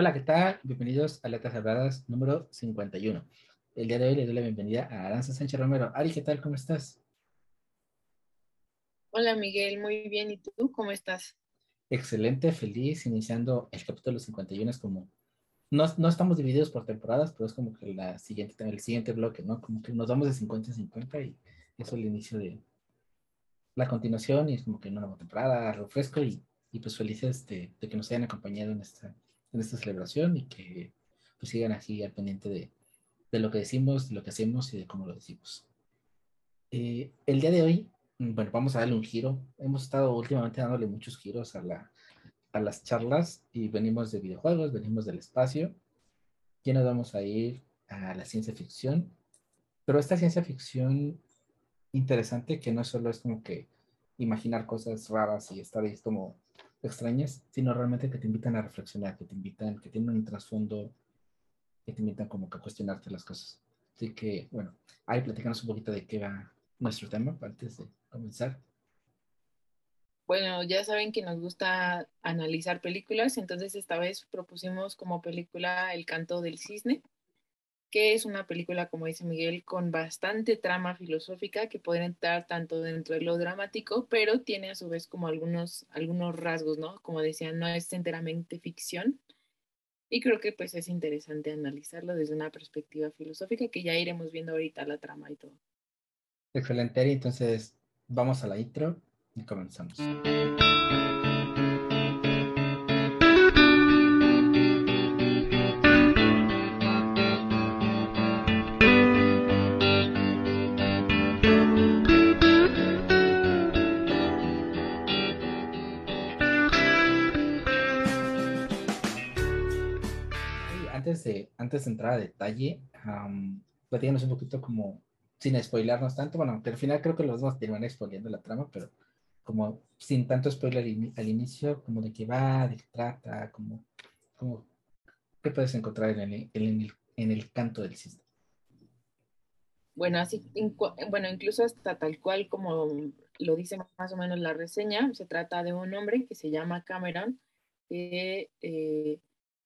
Hola, ¿qué tal? Bienvenidos a Letras Cerradas número 51. El día de hoy le doy la bienvenida a Aranza Sánchez Romero. Ari, ¿qué tal? ¿Cómo estás? Hola Miguel, muy bien. ¿Y tú cómo estás? Excelente, feliz, iniciando el capítulo 51. Es como, no, no estamos divididos por temporadas, pero es como que la siguiente, el siguiente bloque, ¿no? Como que nos vamos de 50 a 50 y eso es el inicio de la continuación y es como que una nueva temporada, refresco y, y pues felices de, de que nos hayan acompañado en esta en esta celebración y que pues, sigan así al pendiente de, de, lo que decimos, de lo que hacemos y de cómo lo decimos. Eh, el día de hoy, mm, bueno, vamos a darle un giro. Hemos estado últimamente dándole muchos giros a, la, a las charlas y venimos de videojuegos, venimos del espacio. Ya nos vamos a ir a la ciencia ficción, pero esta ciencia ficción interesante que no solo es como que imaginar cosas raras y estar ahí como extrañas, sino realmente que te invitan a reflexionar, que te invitan, que tienen un trasfondo, que te invitan como que a cuestionarte las cosas. Así que, bueno, ahí platicamos un poquito de qué va nuestro tema antes de comenzar. Bueno, ya saben que nos gusta analizar películas, entonces esta vez propusimos como película El canto del cisne que es una película, como dice Miguel, con bastante trama filosófica que puede entrar tanto dentro de lo dramático, pero tiene a su vez como algunos, algunos rasgos, ¿no? Como decía, no es enteramente ficción. Y creo que pues es interesante analizarlo desde una perspectiva filosófica que ya iremos viendo ahorita la trama y todo. Excelente, entonces vamos a la intro y comenzamos. Antes de entrar a detalle, um, platícanos un poquito como, sin spoilarnos tanto, bueno, que al final creo que los dos terminan spoileando la trama, pero como sin tanto spoiler al inicio, como de qué va, de qué trata, como, como qué puedes encontrar en el, en el, en el canto del sistema. Bueno, así, bueno, incluso hasta tal cual como lo dice más o menos la reseña, se trata de un hombre que se llama Cameron, que eh,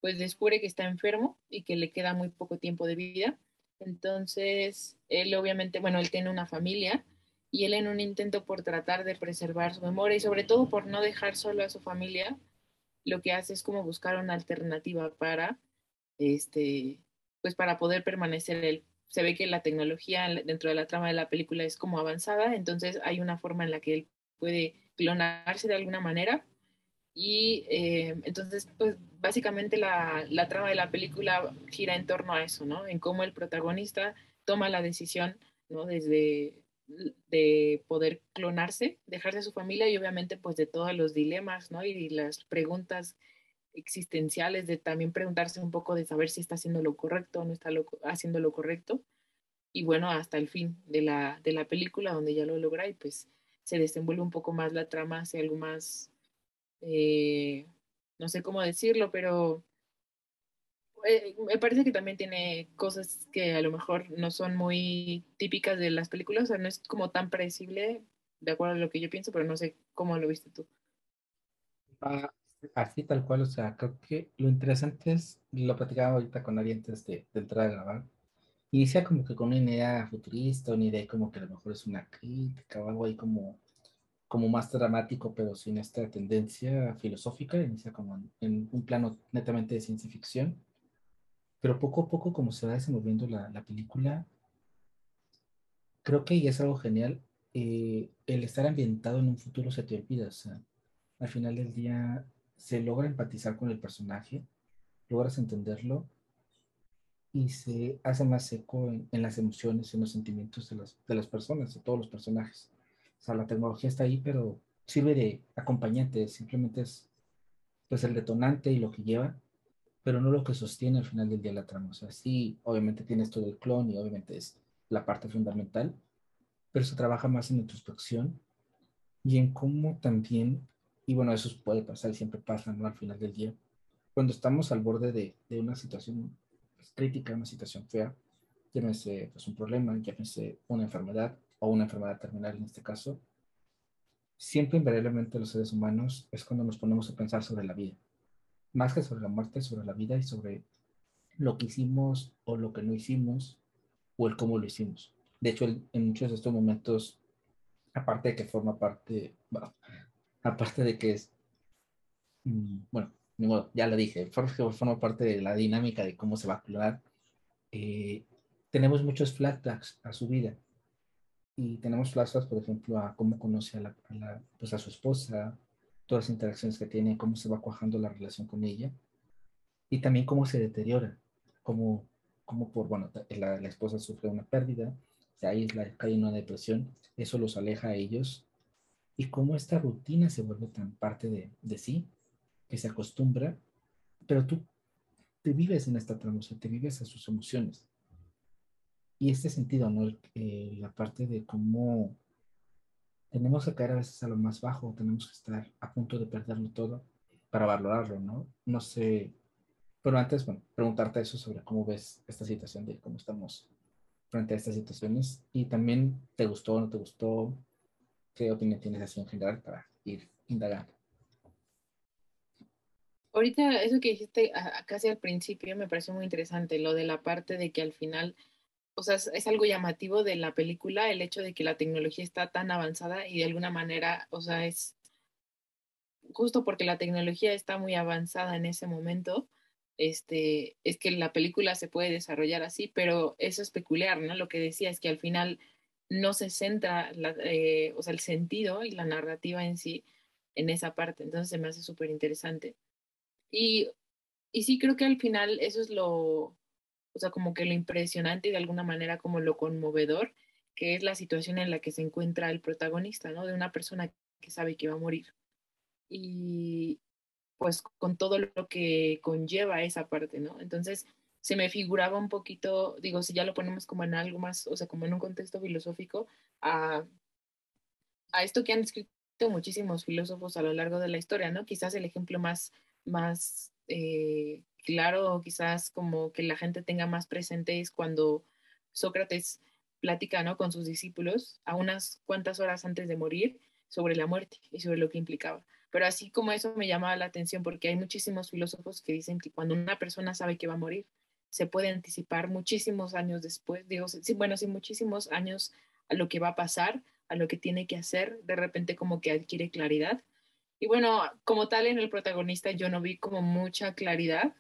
pues descubre que está enfermo y que le queda muy poco tiempo de vida. Entonces, él obviamente, bueno, él tiene una familia y él en un intento por tratar de preservar su memoria y sobre todo por no dejar solo a su familia, lo que hace es como buscar una alternativa para, este, pues para poder permanecer él. Se ve que la tecnología dentro de la trama de la película es como avanzada, entonces hay una forma en la que él puede clonarse de alguna manera y eh, entonces, pues básicamente la, la, trama de la película gira en torno a eso, ¿no? En cómo el protagonista toma la decisión, ¿no? Desde de poder clonarse, dejarse a su familia y obviamente pues de todos los dilemas, ¿no? Y las preguntas existenciales de también preguntarse un poco de saber si está haciendo lo correcto o no está haciendo lo correcto. Y bueno, hasta el fin de la, de la película donde ya lo logra y pues se desenvuelve un poco más la trama hacia algo más eh, no sé cómo decirlo, pero eh, me parece que también tiene cosas que a lo mejor no son muy típicas de las películas, o sea, no es como tan predecible, de acuerdo a lo que yo pienso, pero no sé cómo lo viste tú. Ah, así tal cual, o sea, creo que lo interesante es, lo platicaba ahorita con Ari antes de, de entrar a grabar, inicia como que con una idea futurista, una idea como que a lo mejor es una crítica o algo ahí como como más dramático, pero sin esta tendencia filosófica, inicia como en, un plano netamente de ciencia ficción, pero poco a poco como se va desenvolviendo la, la película, creo que y es algo genial, eh, el estar ambientado en un futuro se te olvida, o sea, al final del día se logra empatizar con el personaje, logras entenderlo y se hace más seco en, en las emociones, en los sentimientos de las, de las personas, de todos los personajes. O sea, la tecnología está ahí, pero sirve de acompañante, simplemente es pues el detonante y lo que lleva, pero no lo que sostiene al final del día la trama. O sea, sí, obviamente tienes todo el clon y obviamente es la parte fundamental, pero se trabaja más en introspección y en cómo también, y bueno, eso puede pasar y siempre pasa, ¿no? Al final del día, cuando estamos al borde de, de una situación pues, crítica, una situación fea, llámese pues, un problema, llámese una enfermedad, o una enfermedad terminal en este caso, siempre invariablemente los seres humanos es cuando nos ponemos a pensar sobre la vida. más que sobre la muerte, sobre la vida y sobre lo que hicimos o lo que no hicimos o el cómo lo hicimos. De hecho, en muchos de estos momentos, aparte de que forma parte, bueno, aparte de que es, mm, bueno, ya lo dije, forma parte de la dinámica de cómo se va a clonar, eh, tenemos muchos flashbacks a su vida. Y tenemos flashbacks, por ejemplo, a cómo conoce a, la, pues a su esposa, todas las interacciones que tiene, cómo se va cuajando la relación con ella. Y también cómo se deteriora, cómo, cómo por, bueno, la, la esposa sufre una pérdida, se aísla, cae en una depresión, eso los aleja a ellos. Y cómo esta rutina se vuelve tan parte de, de sí, que se acostumbra, pero tú te vives en esta trama, te vives a sus emociones. Y este sentido, ¿no? Eh, la parte de cómo tenemos que caer a veces a lo más bajo, tenemos que estar a punto de perderlo todo para valorarlo, ¿no? No sé, pero antes, bueno, preguntarte eso sobre cómo ves esta situación, de cómo estamos frente a estas situaciones y también te gustó o no te gustó, qué opinión tienes así en general para ir indagando. Ahorita eso que dijiste casi al principio me pareció muy interesante, lo de la parte de que al final, o sea, es, algo llamativo de la película, el hecho de que la tecnología está tan avanzada y de alguna manera, o sea, es justo porque la tecnología está muy avanzada en ese momento, este, es que la película se puede desarrollar así, pero eso es peculiar, ¿no? Lo que decía es que al final no se centra, eh, o sea, el sentido y la narrativa en sí en esa parte, entonces se me hace súper interesante. Y, y sí creo que al final eso es lo, o sea, como que lo impresionante y de alguna manera como lo conmovedor, que es la situación en la que se encuentra el protagonista, ¿no? De una persona que sabe que va a morir. Y pues con todo lo que conlleva esa parte, ¿no? Entonces se me figuraba un poquito, digo, si ya lo ponemos como en algo más, o sea, como en un contexto filosófico, a, a esto que han escrito muchísimos filósofos a lo largo de la historia, ¿no? Quizás el ejemplo más más eh, claro, quizás como que la gente tenga más presente es cuando Sócrates platica ¿no? con sus discípulos a unas cuantas horas antes de morir sobre la muerte y sobre lo que implicaba. Pero así como eso me llama la atención porque hay muchísimos filósofos que dicen que cuando una persona sabe que va a morir, se puede anticipar muchísimos años después, digo, sí, bueno, sí, muchísimos años a lo que va a pasar, a lo que tiene que hacer, de repente como que adquiere claridad y bueno, como tal en el protagonista yo no vi como mucha claridad,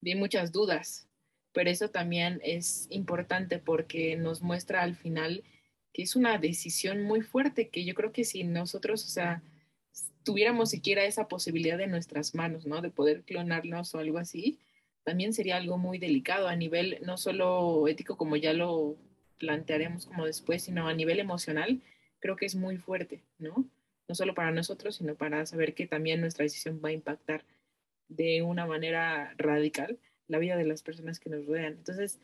vi muchas dudas, pero eso también es importante porque nos muestra al final que es una decisión muy fuerte que yo creo que si nosotros, o sea, tuviéramos siquiera esa posibilidad de nuestras manos, ¿no? De poder clonarnos o algo así, también sería algo muy delicado a nivel no solo ético como ya lo plantearemos como después, sino a nivel emocional, creo que es muy fuerte, ¿no? No solo para nosotros, sino para saber que también nuestra decisión va a impactar de una manera radical la vida de las personas que nos rodean. Entonces,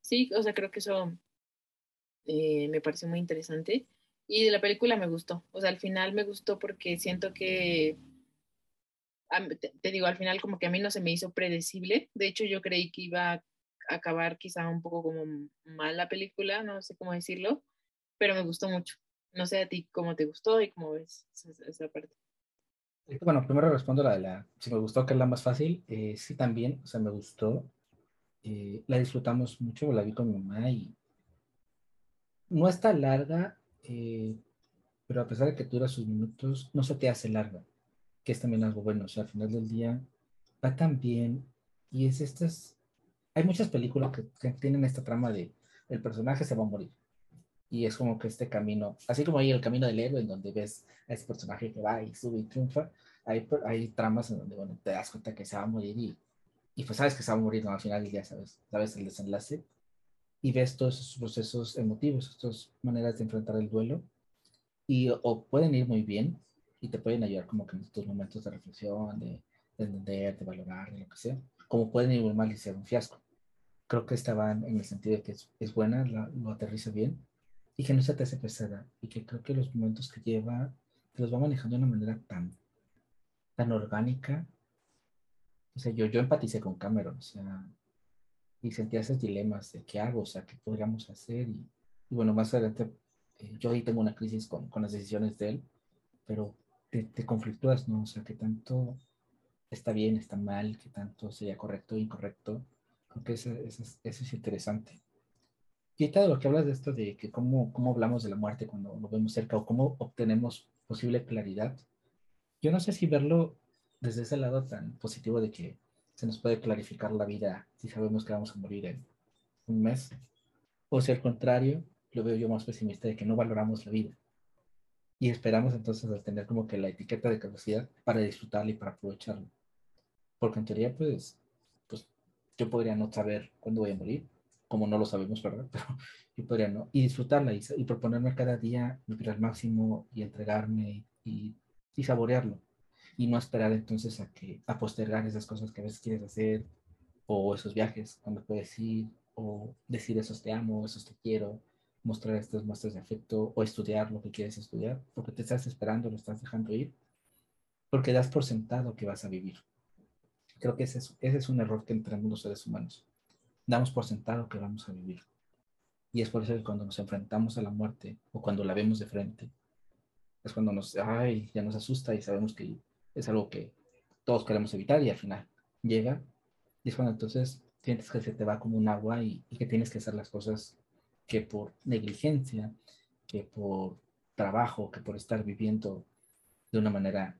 sí, o sea, creo que eso eh, me pareció muy interesante. Y de la película me gustó. O sea, al final me gustó porque siento que, te, digo, al final como que a mí no se me hizo predecible. De hecho, yo creí que iba a acabar quizá un poco como mal la película, no sé cómo decirlo, pero me gustó mucho. No sé a ti cómo te gustó y cómo ves esa, parte. Bueno, primero respondo la de la, si me gustó, que es la más fácil. Eh, sí, también, o sea, me gustó. Eh, la disfrutamos mucho, la vi con mi mamá y no está larga, eh, pero a pesar de que dura sus minutos, no se te hace larga, que es también algo bueno. O sea, al final del día va tan bien y es estas. Hay muchas películas que, que tienen esta trama de el personaje se va a morir y es como que este camino, así como hay el camino del héroe en donde ves a ese personaje que va y sube y triunfa, hay, hay tramas en donde, bueno, te das cuenta que se va a morir y, y pues sabes que se va a morir, ¿no? Al final ya sabes, sabes el desenlace y ves todos esos procesos emotivos, estas maneras de enfrentar el duelo y o pueden ir muy bien y te pueden ayudar como que en estos momentos de reflexión, de, de entender, de valorar, de lo que sea, como pueden ir muy mal y ser un fiasco. Creo que esta va en el sentido de que es, es buena, lo aterriza bien y que no se te hace pesada y que creo que los momentos que lleva te los va manejando de una manera tan, tan orgánica. O sea, yo, yo empaticé con Cameron, o sea, y sentía esos dilemas de qué hago, o sea, qué podríamos hacer. Y, bueno, más adelante, eh, yo ahí tengo una crisis con, con, las decisiones de él, pero te, te conflictúas, ¿no? O sea, que tanto, está bien, está mal, qué tanto sería correcto incorrecto. Creo que eso, eso, eso es interesante. Y ahorita de lo que hablas de esto, de que cómo, cómo hablamos de la muerte cuando lo vemos cerca o cómo obtenemos posible claridad, yo no sé si verlo desde ese lado tan positivo de que se nos puede clarificar la vida si sabemos que vamos a morir en un mes, o si al contrario, lo veo yo más pesimista de que no valoramos la vida y esperamos entonces a tener como que la etiqueta de capacidad para disfrutarla y para aprovecharla. Porque en teoría, pues, pues yo podría no saber cuándo voy a morir, como no lo sabemos, ¿verdad? Pero yo podría no, y disfrutarla y, y proponerme cada día vivir al máximo y entregarme y, saborearlo. Y no esperar entonces a que a postergar esas cosas que a veces quieres hacer o esos viajes cuando puedes ir o decir esos te amo, esos te quiero, mostrar estas muestras de afecto o estudiar lo que quieres estudiar, porque te estás esperando, lo estás dejando ir, porque das por sentado que vas a vivir. Creo que ese es, ese es un error que entramos los seres humanos. Damos por sentado que vamos a vivir. Y es por eso que cuando nos enfrentamos a la muerte o cuando la vemos de frente, es cuando nos, ay, ya nos asusta y sabemos que es algo que todos queremos evitar y al final llega. Y es cuando entonces sientes que se te va como un agua y, y que tienes que hacer las cosas que por negligencia, que por trabajo, que por estar viviendo de una manera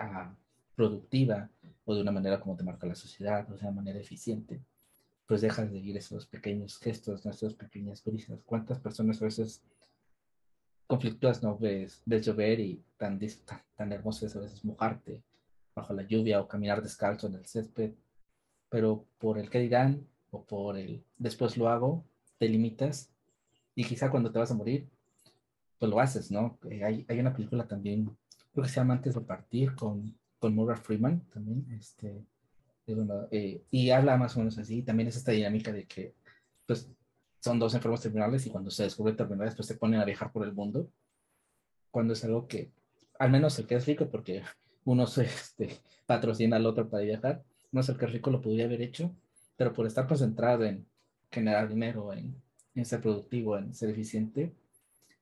uh, productiva o de una manera como te marca la sociedad, o de una manera eficiente, pues dejas de ir esos pequeños gestos, esas pequeñas brisas. ¿Cuántas personas a veces conflictúas no ves, ves llover y tan, tan, tan hermoso es a veces mojarte bajo la lluvia o caminar descalzo en el césped, pero por el que dirán o por el después lo hago, te limitas y quizá cuando te vas a morir, pues lo haces, ¿no? Eh, hay, hay, una película también, creo que se llama Antes de Partir, con, con Morgan Freeman también, este, eh, y habla más o menos así, también es esta dinámica de que, pues, son dos enfermos terminales y cuando se descubren terminales, pues se ponen a viajar por el mundo, cuando es algo que, al menos el que es rico, porque uno se este, patrocina al otro para viajar, no es el que es rico lo podría haber hecho, pero por estar concentrado en generar dinero, en en ser productivo, en ser eficiente,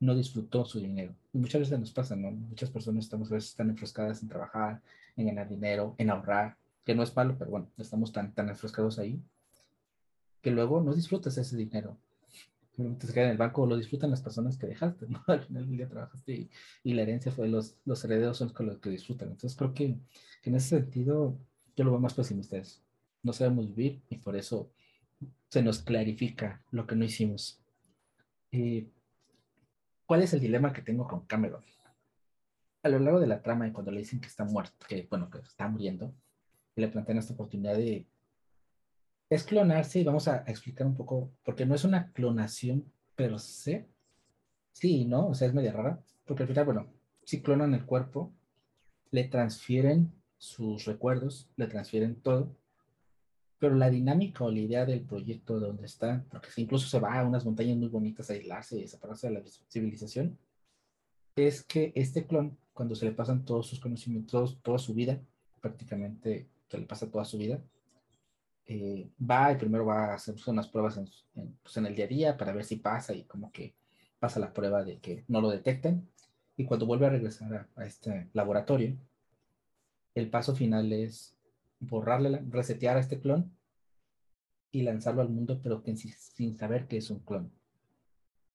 no disfrutó su dinero. Y muchas veces nos pasa, ¿no? Muchas personas estamos a veces tan enfrascadas en trabajar, en ganar dinero, en ahorrar, que no es malo, pero bueno, estamos tan, tan enfrascados ahí, que luego no disfrutas ese dinero. Te queda en el banco, lo disfrutan las personas que dejaste, ¿no? Al final del día trabajaste y, la herencia fue los, los herederos son los que disfrutan. Entonces creo que, que en ese sentido yo lo veo más pesimista. Es, no sabemos vivir y por eso se nos clarifica lo que no hicimos. Eh, ¿Cuál es el dilema que tengo con Cameron? A lo largo de la trama, y cuando le dicen que está muerto, que bueno, que está muriendo, le plantean esta oportunidad de es clonarse y vamos a, explicar un poco, porque no es una clonación pero sé, sí, ¿no? O sea, es media rara, porque al final, bueno, si clonan el cuerpo, le transfieren sus recuerdos, le transfieren todo, pero la dinámica o la idea del proyecto de donde está, porque incluso se va a unas montañas muy bonitas a aislarse y desaparece de la civilización, es que este clon, cuando se le pasan todos sus conocimientos, toda su vida, prácticamente le pasa toda su vida, eh, va y primero va a hacer unas pruebas en, pues en el día a día para ver si pasa y como que pasa la prueba de que no lo detecten. Y cuando vuelve a regresar a, este laboratorio, el paso final es borrarle, resetear a este clon y lanzarlo al mundo, pero que, sin saber que es un clon.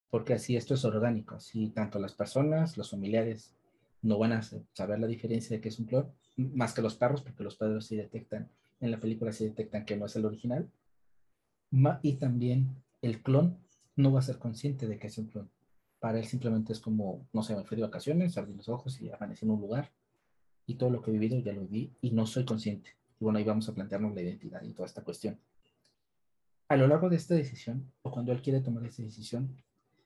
Porque así esto es orgánico, así tanto las personas, los familiares, no van a saber la diferencia de que es un clon, más que los perros, porque los perros sí detectan, en la película sí detectan que no es el original. Y también el clon no va a ser consciente de que es un clon. Para él simplemente es como, no sé, me fui de vacaciones, abrí los ojos y amanecí en un lugar y todo lo que he vivido ya lo viví y no soy consciente. Y bueno, ahí vamos a plantearnos la identidad y toda esta cuestión. A lo largo de esta decisión, o cuando él quiere tomar esa decisión,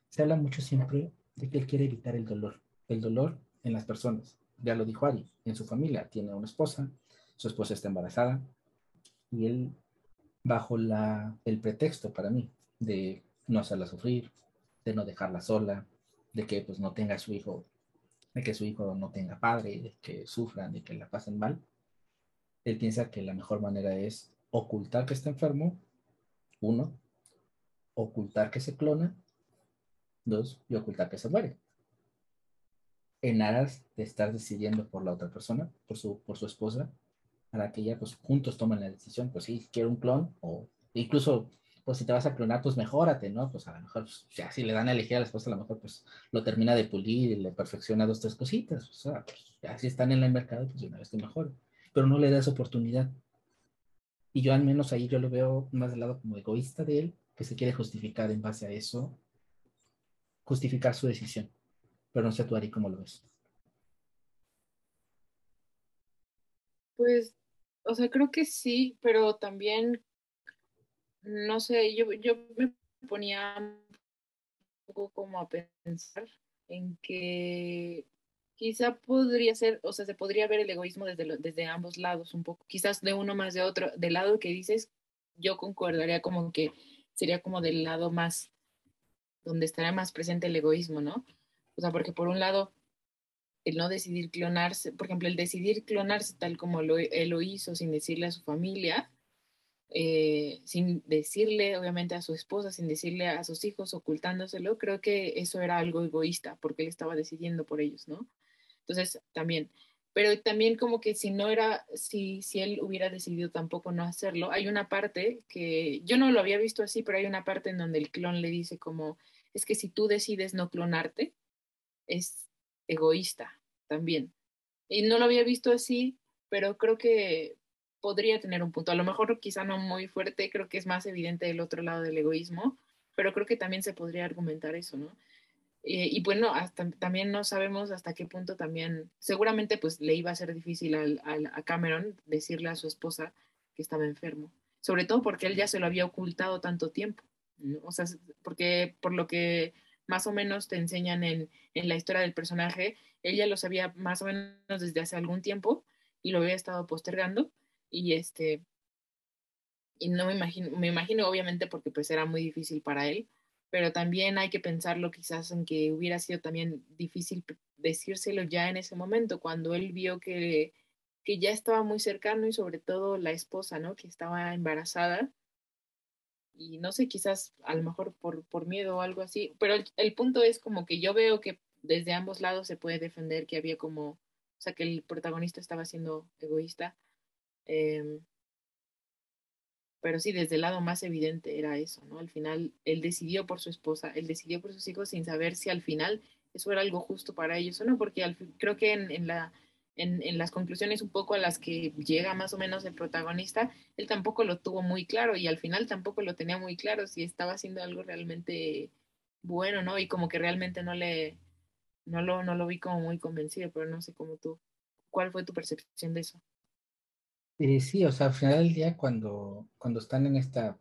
se habla mucho siempre de que él quiere evitar el dolor, el dolor en las personas. Ya lo dijo Ari, en su familia tiene una esposa, su esposa está embarazada, y él, bajo la, el pretexto para mí de no hacerla sufrir, de no dejarla sola, de que pues no tenga su hijo, de que su hijo no tenga padre, de que sufran, de que la pasen mal, él piensa que la mejor manera es ocultar que está enfermo, uno, ocultar que se clona, dos, y ocultar que se muere. En aras de estar decidiendo por la otra persona, por su, por su esposa, para que ya pues juntos tomen la decisión, pues sí, quiero un clon o incluso pues si te vas a clonar, pues mejórate, ¿no? Pues a lo mejor, pues, ya si le dan a elegir a la esposa, a lo mejor pues lo termina de pulir y le perfecciona dos, tres cositas, o sea, pues están en el mercado, pues una vez que mejor, pero no le das oportunidad. Y yo al menos ahí yo lo veo más del lado como egoísta de él, que se quiere justificar en base a eso, justificar su decisión. Pero no sé tú, Ari, cómo lo ves. Pues, o sea, creo que sí, pero también, no sé, yo, yo me ponía un poco como a pensar en que quizá podría ser, o sea, se podría ver el egoísmo desde, desde ambos lados un poco, quizás de uno más de otro, del lado que dices, yo concordaría como que sería como del lado más, donde estaría más presente el egoísmo, ¿no? O sea, porque por un lado, el no decidir clonarse, por ejemplo, el decidir clonarse tal como lo, él lo hizo sin decirle a su familia, eh, sin decirle obviamente a su esposa, sin decirle a sus hijos, ocultándoselo, creo que eso era algo egoísta, porque él estaba decidiendo por ellos, ¿no? Entonces, también, pero también como que si no era, si, si él hubiera decidido tampoco no hacerlo, hay una parte que yo no lo había visto así, pero hay una parte en donde el clon le dice como, es que si tú decides no clonarte, es egoísta también. Y no lo había visto así, pero creo que podría tener un punto. A lo mejor quizá no muy fuerte, creo que es más evidente del otro lado del egoísmo, pero creo que también se podría argumentar eso, ¿no? Eh, y bueno, también no sabemos hasta qué punto también, seguramente pues le iba a ser difícil al, a Cameron decirle a su esposa que estaba enfermo, sobre todo porque él ya se lo había ocultado tanto tiempo, o sea, porque por lo que más o menos te enseñan en, en la historia del personaje, él ya lo sabía más o menos desde hace algún tiempo y lo había estado postergando y este, y no me imagino, me imagino obviamente porque pues era muy difícil para él, pero también hay que pensarlo quizás en que hubiera sido también difícil decírselo ya en ese momento, cuando él vio que, que ya estaba muy cercano y sobre todo la esposa, ¿no? Que estaba embarazada. Y no sé, quizás a lo mejor por, por miedo o algo así, pero el, el punto es como que yo veo que desde ambos lados se puede defender que había como, o sea, que el protagonista estaba siendo egoísta. Eh, pero sí, desde el lado más evidente era eso, ¿no? Al final, él decidió por su esposa, él decidió por sus hijos sin saber si al final eso era algo justo para ellos o no, porque al, creo que en, en la, en, en, las conclusiones un poco a las que llega más o menos el protagonista, él tampoco lo tuvo muy claro y al final tampoco lo tenía muy claro si estaba haciendo algo realmente bueno, ¿no? Y como que realmente no le, no lo, no lo vi como muy convencido, pero no sé cómo tú, ¿cuál fue tu percepción de eso? Eh, sí, o sea, al final del día, cuando, cuando están en esta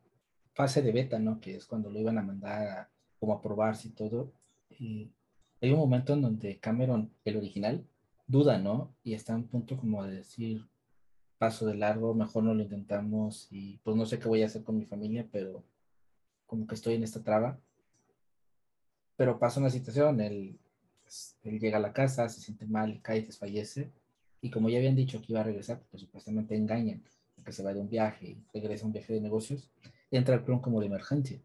fase de beta, ¿no? Que es cuando lo iban a mandar a, como a probarse y todo, y hay un momento en donde Cameron, el original, duda, ¿no? Y está en un punto como de decir, paso de largo, mejor no lo intentamos y pues no sé qué voy a hacer con mi familia, pero como que estoy en esta traba. Pero pasa una situación, él, pues, él llega a la casa, se siente mal, cae y desfallece y como ya habían dicho que iba a regresar, pues supuestamente engañan, que se va de un viaje y regresa a un viaje de negocios, entra el plan como de emergencia.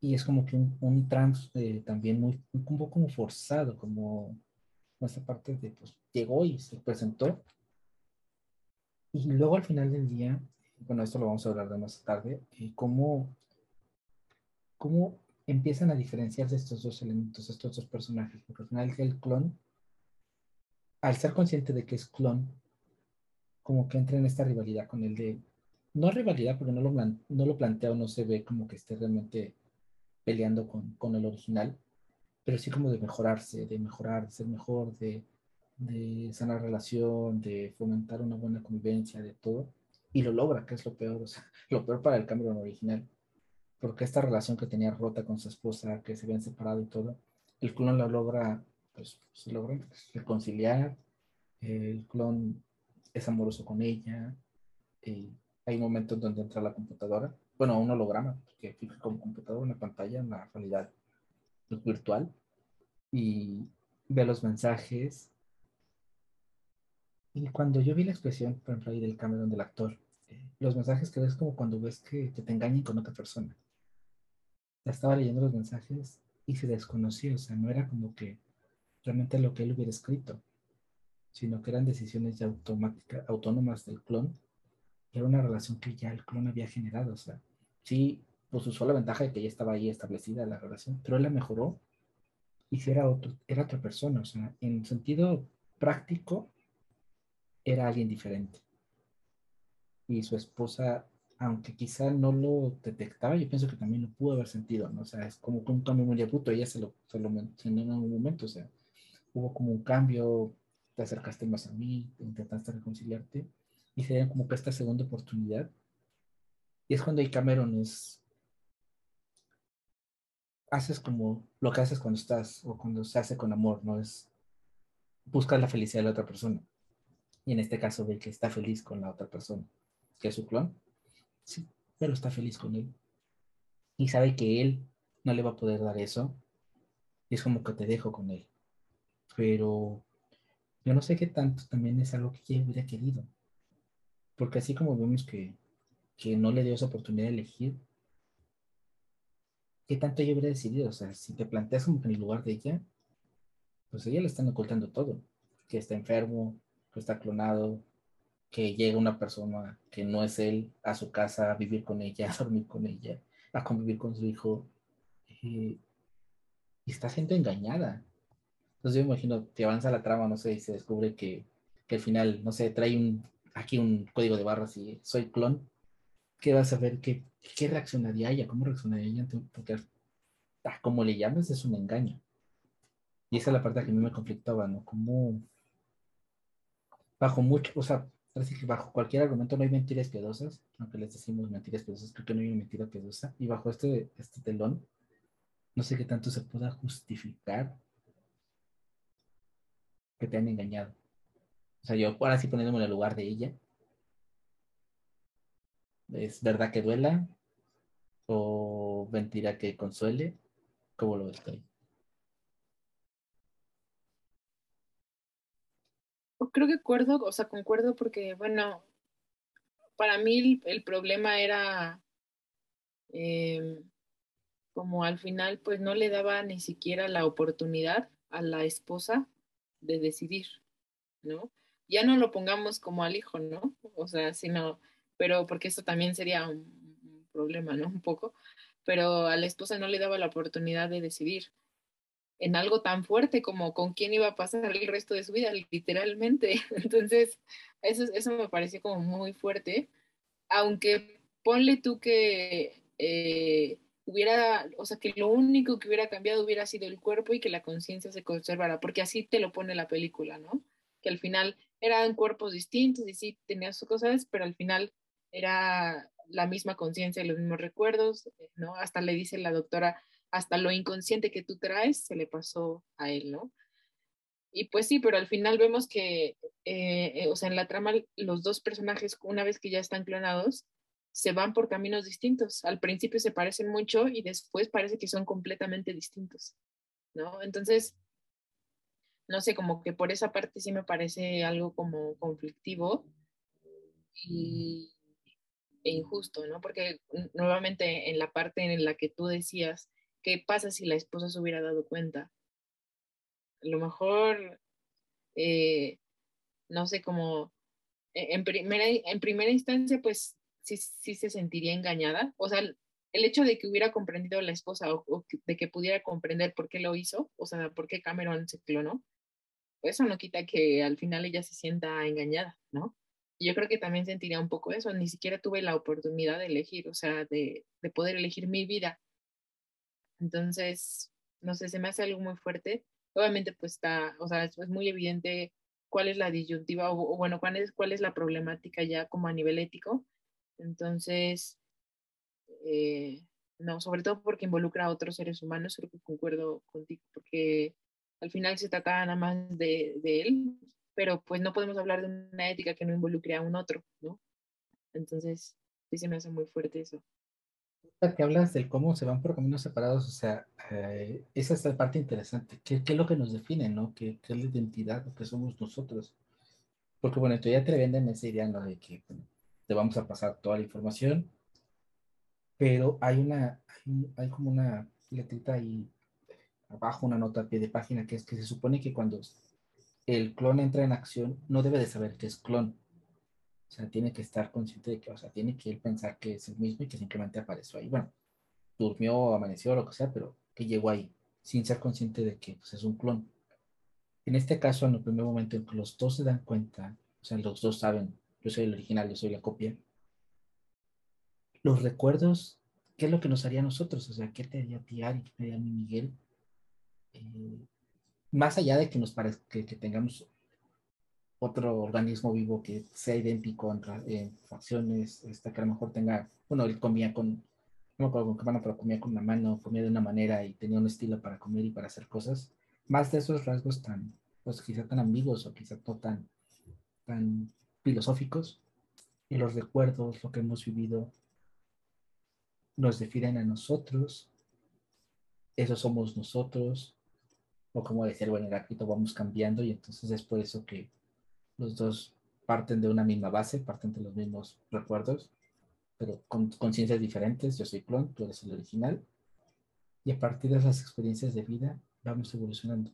Y es como que un, un eh, también muy, un poco como forzado, como esa parte de, pues, llegó y se presentó. Y luego al final del día, bueno, esto lo vamos a hablar de más tarde, eh, cómo, cómo empiezan a diferenciarse estos dos elementos, estos dos personajes, porque al final el clon al ser consciente de que es clon, como que entra en esta rivalidad con él de, no rivalidad porque no lo, no lo plantea o no se ve como que esté realmente peleando con, con el original, pero sí como de mejorarse, de mejorar, de ser mejor, de, de sanar relación, de fomentar una buena convivencia, de todo, y lo logra, que es lo peor, o sea, lo peor para el cambio original, porque esta relación que tenía rota con su esposa, que se habían separado y todo, el clon la logra pues se logran reconciliar, el clon es amoroso con ella, y hay momentos donde entra la computadora, bueno, un holograma, que fija como computadora una pantalla en la realidad virtual, y ve los mensajes. Y cuando yo vi la expresión, por ejemplo, ahí del Cameron del actor, eh, los mensajes que ves como cuando ves que, que te engañan con otra persona. Ya estaba leyendo los mensajes y se desconocía, o sea, no era como que realmente lo que él hubiera escrito. sino que eran decisiones ya automáticas, autónomas del clon. Era una relación que ya el clon había generado. O sea, sí, pues usó la ventaja de que ya estaba ahí establecida la relación, pero él la mejoró y si era, otro, era otra persona. O sea, en sentido práctico, era alguien diferente. Y su esposa, aunque quizá no lo detectaba, yo pienso que también lo pudo haber sentido, ¿no? O sea, es como un cambio muy abrupto, ella se lo, se lo mencionó en algún momento, o sea, hubo como un cambio, te acercaste más a mí, intentaste reconciliarte, y sería como que esta segunda oportunidad. Y es cuando ahí Cameron es, haces como lo que haces cuando estás o cuando se hace con amor, ¿no? Es buscar la felicidad de la otra persona. Y en este caso ve que está feliz con la otra persona, que es su clon. Sí, pero está feliz con él. Y sabe que él no le va a poder dar eso. Y es como que te dejo con él. Pero yo no sé qué tanto también es algo que ella hubiera querido. Porque así como vemos que, que no le dio esa oportunidad de elegir, ¿qué tanto ella hubiera decidido? O sea, si te planteas como que en el lugar de ella, pues ella le están ocultando todo. Que está enfermo, está clonado, que llega una persona que no es él a su casa a vivir con ella, a dormir con ella, a convivir con su hijo, eh, y está siendo engañada. Entonces yo me imagino que avanza la trama, no sé, y se descubre que, que al final, no sé, trae un, aquí un código de barras y soy clon, ¿qué vas a ver? ¿Qué, qué reaccionaría ella? ¿Cómo reaccionaría ella? Porque ah, como le llames es un engaño. Y esa es la parte que a mí me conflictaba, ¿no? ¿Cómo, bajo mucho, o sea, parece que bajo cualquier argumento no hay mentiras piadosas, aunque les decimos mentiras piadosas, creo que no hay una mentira piadosa, y bajo este, este telón, no sé qué tanto se pueda justificar que te han engañado. O sea, yo ahora sí poniéndome en el lugar de ella, ¿es verdad que duela? ¿O mentira que consuele? ¿Cómo lo ahí? creo que acuerdo, o sea, concuerdo porque, bueno, para mí el, problema era em, como al final, pues no le daba ni siquiera la oportunidad a la esposa de decidir, ¿no? Ya no lo pongamos como al hijo, ¿no? O sea, sino, pero porque esto también sería un, problema, ¿no? Un poco, pero a la esposa no le daba la oportunidad de decidir en algo tan fuerte como con quién iba a pasar el resto de su vida, literalmente. Entonces, eso, eso me pareció como muy fuerte, aunque ponle tú que eh, hubiera, o sea, que lo único que hubiera cambiado hubiera sido el cuerpo y que la conciencia se conservara, porque así te lo pone la película, ¿no? Que al final eran cuerpos distintos y sí tenía sus cosas, pero al final era la misma conciencia y los mismos recuerdos, ¿no? Hasta le dice la doctora, hasta lo inconsciente que tú traes se le pasó a él, ¿no? Y pues sí, pero al final vemos que, eh, eh, o sea, en la trama los dos personajes, una vez que ya están clonados, se van por caminos distintos. Al principio se parecen mucho y después parece que son completamente distintos, ¿no? Entonces, no sé, como que por esa parte sí me parece algo como conflictivo y, e injusto, ¿no? Porque nuevamente en la parte en la que tú decías ¿qué pasa si la esposa se hubiera dado cuenta? A lo mejor, eh, no sé, como e, en primera, instancia, pues sí, sí se sentiría engañada. O sea, el hecho de que hubiera comprendido la esposa o, de que pudiera comprender por qué lo hizo, o sea, por qué Cameron se clonó, pues eso no quita que al final ella se sienta engañada, ¿no? Yo creo que también sentiría un poco eso, ni siquiera tuve la oportunidad de elegir, o sea, de, de poder elegir mi vida. Entonces, no sé, se me hace algo muy fuerte. Obviamente, pues está, o sea, es, muy evidente cuál es la disyuntiva o, bueno, cuál es, cuál es la problemática ya como a nivel ético. Entonces, eh, no, sobre todo porque involucra a otros seres humanos, creo que concuerdo contigo, porque al final se trata nada más de, de él, pero pues no podemos hablar de una ética que no involucre a un otro, ¿no? Entonces, sí se me hace muy fuerte eso que hablas del cómo se van por caminos separados, o sea, eh, esa es la parte interesante. ¿Qué, ¿Qué, es lo que nos define, no? ¿Qué, ¿Qué, es la identidad, qué somos nosotros? Porque, bueno, ya te venden esa idea, ¿no? De que te vamos a pasar toda la información, pero hay una, hay, hay, como una letrita ahí abajo, una nota a pie de página, que es que se supone que cuando el clon entra en acción, no debe de saber que es clon. O sea, tiene que estar consciente de que, o sea, tiene que él pensar que es el mismo y que simplemente apareció ahí. Bueno, durmió, amaneció, lo que sea, pero que llegó ahí, sin ser consciente de que pues, es un clon. En este caso, en el primer momento en que los dos se dan cuenta, o sea, los dos saben, yo soy el original, yo soy la copia, los recuerdos, ¿qué es lo que nos haría a nosotros? O sea, ¿qué te haría a ti, Ari? ¿Qué te haría a mí, Miguel? Eh, más allá de que nos parezca que, tengamos otro organismo vivo que sea idéntico en, facciones, este, que a lo mejor tenga, bueno, él comía con, no me acuerdo con qué mano, pero comía con una mano, comía de una manera y tenía un estilo para comer y para hacer cosas. Más de esos rasgos tan, pues quizá tan ambiguos o quizá no tan, tan filosóficos, y los recuerdos, lo que hemos vivido, nos definen a nosotros, eso somos nosotros, o como decía el buen vamos cambiando y entonces es por eso que los dos parten de una misma base, parten de los mismos recuerdos, pero con conciencias diferentes. Yo soy clon, tú eres el original. Y a partir de esas experiencias de vida vamos evolucionando.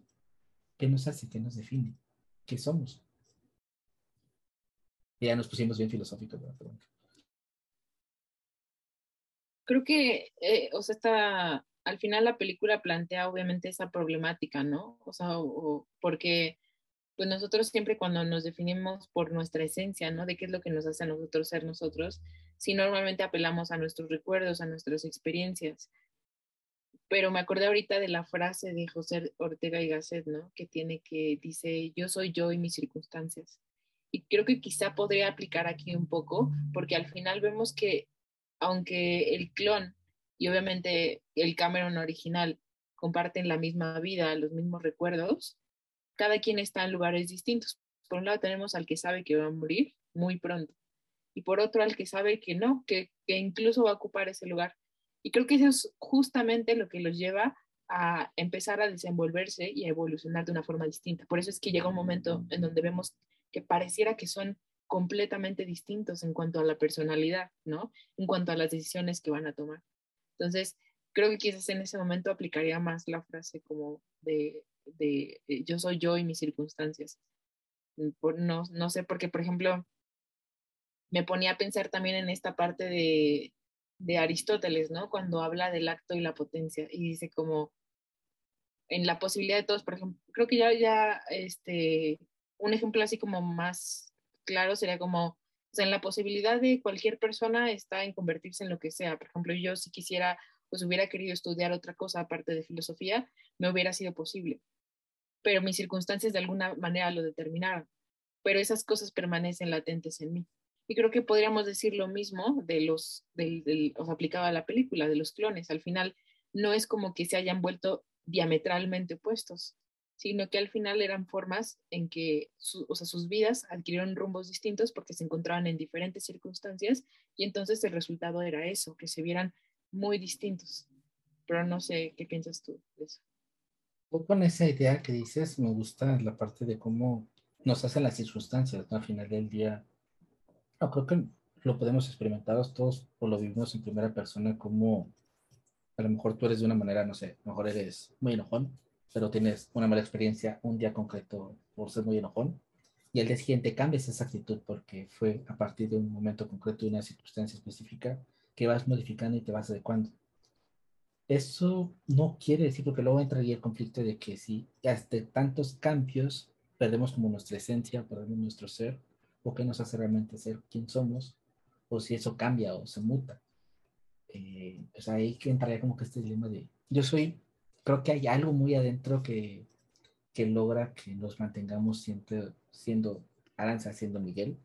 ¿Qué nos hace? ¿Qué nos define? ¿Qué somos? Y ya nos pusimos bien filosóficos. Creo que, eh, o sea, al final la película plantea obviamente esa problemática, ¿no? O sea, porque pues nosotros siempre cuando nos definimos por nuestra esencia, ¿no? De qué es lo que nos hace a nosotros ser nosotros, si normalmente apelamos a nuestros recuerdos, a nuestras experiencias. Pero me acordé ahorita de la frase de José Ortega y Gasset, ¿no? Que tiene que, dice, yo soy yo y mis circunstancias. Y creo que quizá podría aplicar aquí un poco, porque al final vemos que aunque el clon y obviamente el Cameron original comparten la misma vida, los mismos recuerdos, cada quien está en lugares distintos. Por un lado tenemos al que sabe que va a morir muy pronto y por otro al que sabe que no, que, que incluso va a ocupar ese lugar. Y creo que eso es justamente lo que los lleva a empezar a desenvolverse y a evolucionar de una forma distinta. Por eso es que llega un momento en donde vemos que pareciera que son completamente distintos en cuanto a la personalidad, ¿no? En cuanto a las decisiones que van a tomar. Entonces, creo que quizás en ese momento aplicaría más la frase como de, de eh, yo soy yo y mis circunstancias. Mm, no, no sé, porque por ejemplo, me ponía a pensar también en esta parte de, de Aristóteles, ¿no? Cuando habla del acto y la potencia y dice como en la posibilidad de todos, por ejemplo, creo que ya, ya, este, un ejemplo así como más claro sería como o sea, en la posibilidad de cualquier persona está en convertirse en lo que sea. Por ejemplo, yo si quisiera, pues hubiera querido estudiar otra cosa aparte de filosofía, me hubiera sido posible. Pero mis circunstancias de alguna manera lo determinaron. Pero esas cosas permanecen latentes en mí. Y creo que podríamos decir lo mismo de los, del, del, o sea, aplicaba a la película, de los clones. Al final, no es como que se hayan vuelto diametralmente opuestos, sino que al final eran formas en que o sea, sus vidas adquirieron rumbos distintos porque se encontraban en diferentes circunstancias y entonces el resultado era eso, que se vieran muy distintos. Pero no sé qué piensas tú de eso. Con esa idea que dices, me gusta la parte de cómo nos hacen las circunstancias, ¿no? Al final del día, no, creo que lo podemos experimentar todos o lo vivimos en primera persona, como a lo mejor tú eres de una manera, no sé, mejor eres muy enojón, pero tienes una mala experiencia un día concreto por ser muy enojón, y el día siguiente cambias esa actitud porque fue a partir de un momento concreto, de una circunstancia específica, que vas modificando y te vas adecuando. Eso no quiere decir, porque luego entraría el conflicto de que si hasta tantos cambios perdemos como nuestra esencia, perdemos nuestro ser, o qué nos hace realmente ser quién somos, o si eso cambia o se muta. Eh, pues ahí que entraría como que este dilema de, yo soy creo que hay algo muy adentro que, que logra que nos mantengamos siendo, siendo Aranza, siendo Miguel,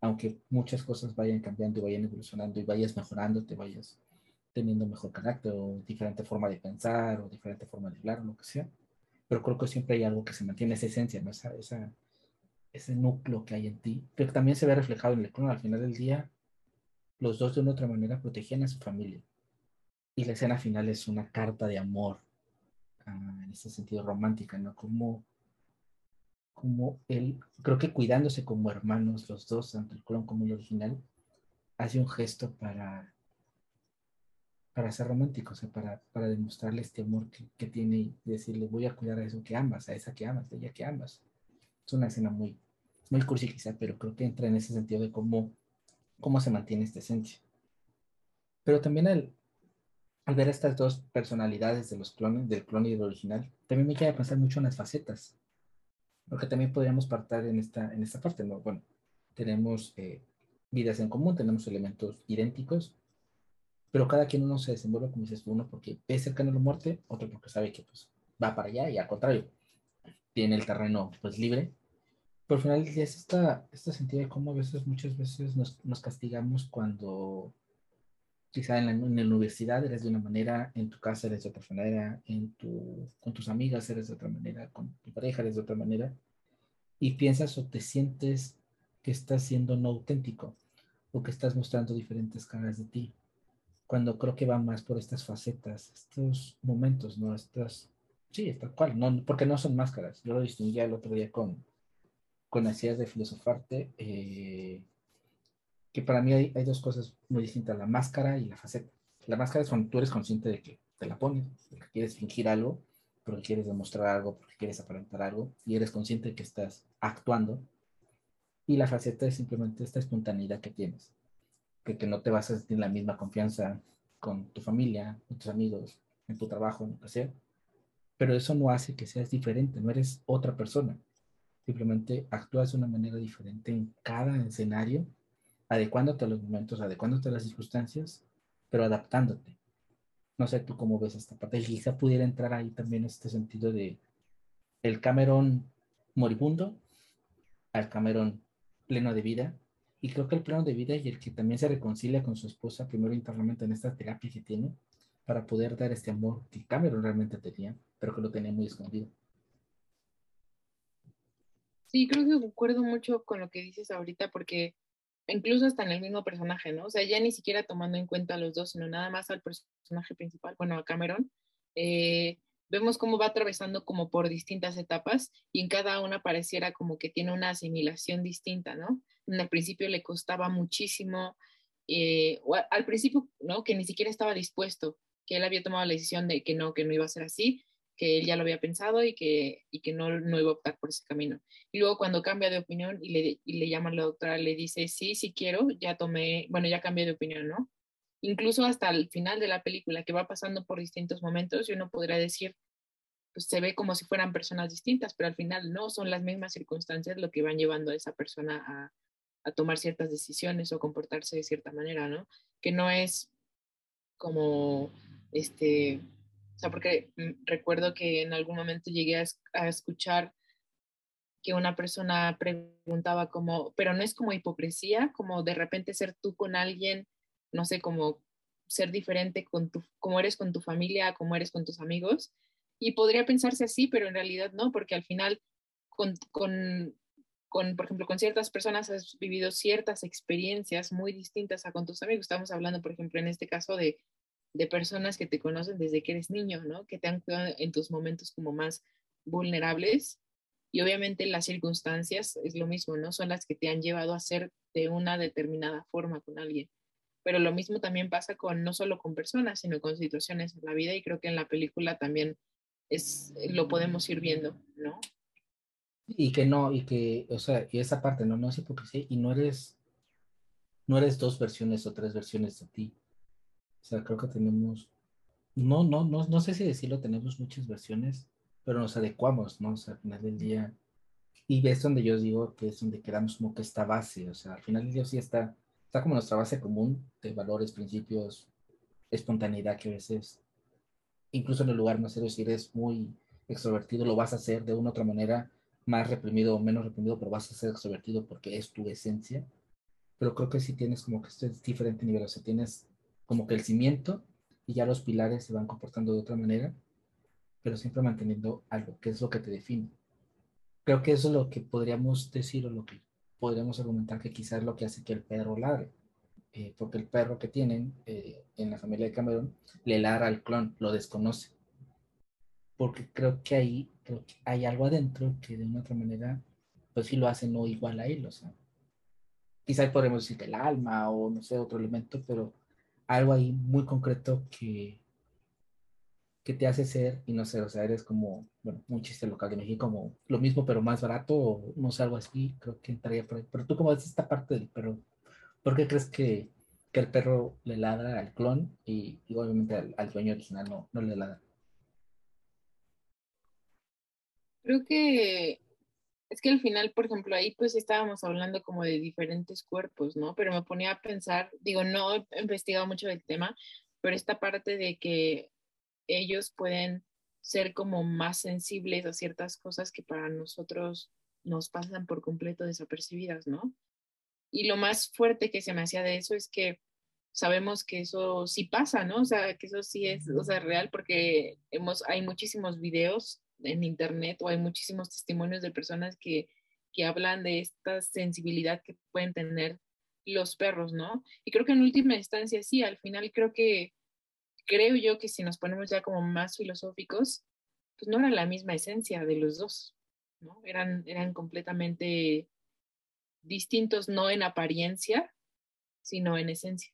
aunque muchas cosas vayan cambiando y vayan evolucionando y vayas mejorando, te vayas teniendo mejor carácter o diferente forma de pensar o diferente forma de hablar o lo que sea. Pero creo que siempre hay algo que se mantiene, esa esencia, esa, esa, ese núcleo que hay en ti, pero también se ve reflejado en el clon. Al final del día, los dos de una u otra manera protegían a su familia. Y la escena final es una carta de amor en ese sentido romántica, ¿no? Como, como él, creo que cuidándose como hermanos los dos, tanto el clon como el original, hace un gesto para, para ser romántico, o sea, para, para demostrarle este amor que, que tiene y decirle, voy a cuidar a eso que amas, a esa que amas, a ella que amas. Es una escena muy, muy cursi quizá, pero creo que entra en ese sentido de cómo, cómo se mantiene esta esencia. Pero también al, al ver estas dos personalidades de los clones, del clon y del original, también me queda pensar mucho en las facetas. Porque también podríamos partir en esta, en esta parte, ¿no? Bueno, tenemos eh, vidas en común, tenemos elementos idénticos, pero cada quien uno se desenvuelve, como dices uno porque ve cercano a la muerte, otro porque sabe que pues va para allá y al contrario, tiene el terreno pues libre. Pero al final es esta, este sentido de cómo a veces, muchas veces nos, nos castigamos cuando quizá en la, en la, universidad eres de una manera, en tu casa eres de otra manera, en tu, con tus amigas eres de otra manera, con tu pareja eres de otra manera, y piensas o te sientes que estás siendo no auténtico o que estás mostrando diferentes caras de ti, cuando creo que va más por estas facetas, estos momentos, ¿no? Estas, sí, tal cual, no, porque no son máscaras, yo lo distinguía el otro día con, con las ideas de filosofarte, eh, que para mí hay, hay, dos cosas muy distintas, la máscara y la faceta. La máscara es cuando tú eres consciente de que te la pones, porque quieres fingir algo, porque quieres demostrar algo, porque quieres aparentar algo, y eres consciente de que estás actuando. Y la faceta es simplemente esta espontaneidad que tienes, que, que no te vas a sentir la misma confianza con tu familia, con tus amigos, en tu trabajo, en lo que sea. Pero eso no hace que seas diferente, no eres otra persona. Simplemente actúas de una manera diferente en cada escenario adecuándote a los momentos, adecuándote a las circunstancias, pero adaptándote. No sé tú cómo ves esta parte. Quizá pudiera entrar ahí también este sentido de el Cameron moribundo al Cameron pleno de vida. Y creo que el pleno de vida y el que también se reconcilia con su esposa, primero internamente en esta terapia que tiene, para poder dar este amor que Cameron realmente tenía, pero que lo tenía muy escondido. Sí, creo que concuerdo mucho con lo que dices ahorita, porque incluso hasta en el mismo personaje, ¿no? O sea, ya ni siquiera tomando en cuenta a los dos, sino nada más al personaje principal, bueno, a Cameron, eh, vemos cómo va atravesando como por distintas etapas y en cada una pareciera como que tiene una asimilación distinta, ¿no? El principio le costaba muchísimo, eh, o al principio, ¿no? Que ni siquiera estaba dispuesto, que él había tomado la decisión de que no, que no iba a ser así, que él ya lo había pensado y que, y que no, no iba a optar por ese camino. Y luego cuando cambia de opinión y le, y le llama a la doctora, le dice, sí, sí quiero, ya tomé, bueno, ya cambié de opinión, ¿no? Incluso hasta el final de la película, que va pasando por distintos momentos, y uno podría decir, pues se ve como si fueran personas distintas, pero al final no, son las mismas circunstancias lo que van llevando a esa persona a, a tomar ciertas decisiones o comportarse de cierta manera, ¿no? Que no es como, este, o sea, porque mm, recuerdo que en algún momento llegué a, escuchar que una persona preguntaba como, pero no es como hipocresía, como de repente ser tú con alguien, no sé, como ser diferente con tu, como eres con tu familia, como eres con tus amigos. Y podría pensarse así, pero en realidad no, porque al final con, con, con, por ejemplo, con ciertas personas has vivido ciertas experiencias muy distintas a con tus amigos. Estamos hablando, por ejemplo, en este caso de de personas que te conocen desde que eres niño, ¿no? Que te han cuidado en tus momentos como más vulnerables. Y obviamente las circunstancias es lo mismo, ¿no? Son las que te han llevado a ser de una determinada forma con alguien. Pero lo mismo también pasa con no solo con personas, sino con situaciones en la vida y creo que en la película también es lo podemos ir viendo, ¿no? Y que no, y que, o sea, y esa parte, ¿no? No es hipocresía y no eres, no eres dos versiones o tres versiones de ti sea, creo que tenemos, no, no, no, no sé si decirlo, tenemos muchas versiones, pero nos adecuamos, ¿no? O sea, al final del día, y es donde yo digo que es donde quedamos como que esta base, o sea, al final del día sí está, está como nuestra base común de valores, principios, espontaneidad que a veces, incluso en el lugar más serio, si eres muy extrovertido, lo vas a hacer de una u otra manera, más reprimido o menos reprimido, pero vas a ser extrovertido porque es tu esencia. Pero creo que sí tienes como que este diferente nivel, o sea, tienes como que el cimiento y ya los pilares se van comportando de otra manera, pero siempre manteniendo algo, que es lo que te define. Creo que eso es lo que podríamos decir o lo que podríamos argumentar que quizás es lo que hace que el perro ladre. Eh, porque el perro que tienen eh, en la familia de Cameron le ladra al clon, lo desconoce. Porque creo que ahí creo que hay algo adentro que de una otra manera, pues sí lo hace no igual a él. O sea, quizás podemos decir que el alma o no sé, otro elemento, pero algo ahí muy concreto que, que te hace ser y no ser, o sea, eres como, bueno, un chiste local de México, como lo mismo pero más barato, o no sé, algo así, creo que entraría por ahí. Pero tú como ves esta parte del perro, ¿por qué crees que, que el perro le ladra al clon y, obviamente al, dueño original no, no le ladra? Creo que es que al final, por ejemplo, ahí pues estábamos hablando como de diferentes cuerpos, ¿no? Pero me ponía a pensar, digo, no he investigado mucho del tema, pero esta parte de que ellos pueden ser como más sensibles a ciertas cosas que para nosotros nos pasan por completo desapercibidas, ¿no? Y lo más fuerte que se me hacía de eso es que sabemos que eso sí pasa, ¿no? O sea, que eso sí es, o sea, real porque hemos, hay muchísimos videos en internet o hay muchísimos testimonios de personas que, que hablan de esta sensibilidad que pueden tener los perros, ¿no? Y creo que en última instancia sí, al final creo que creo yo que si nos ponemos ya como más filosóficos, pues no era la misma esencia de los dos, ¿no? Eran, eran completamente distintos, no en apariencia, sino en esencia.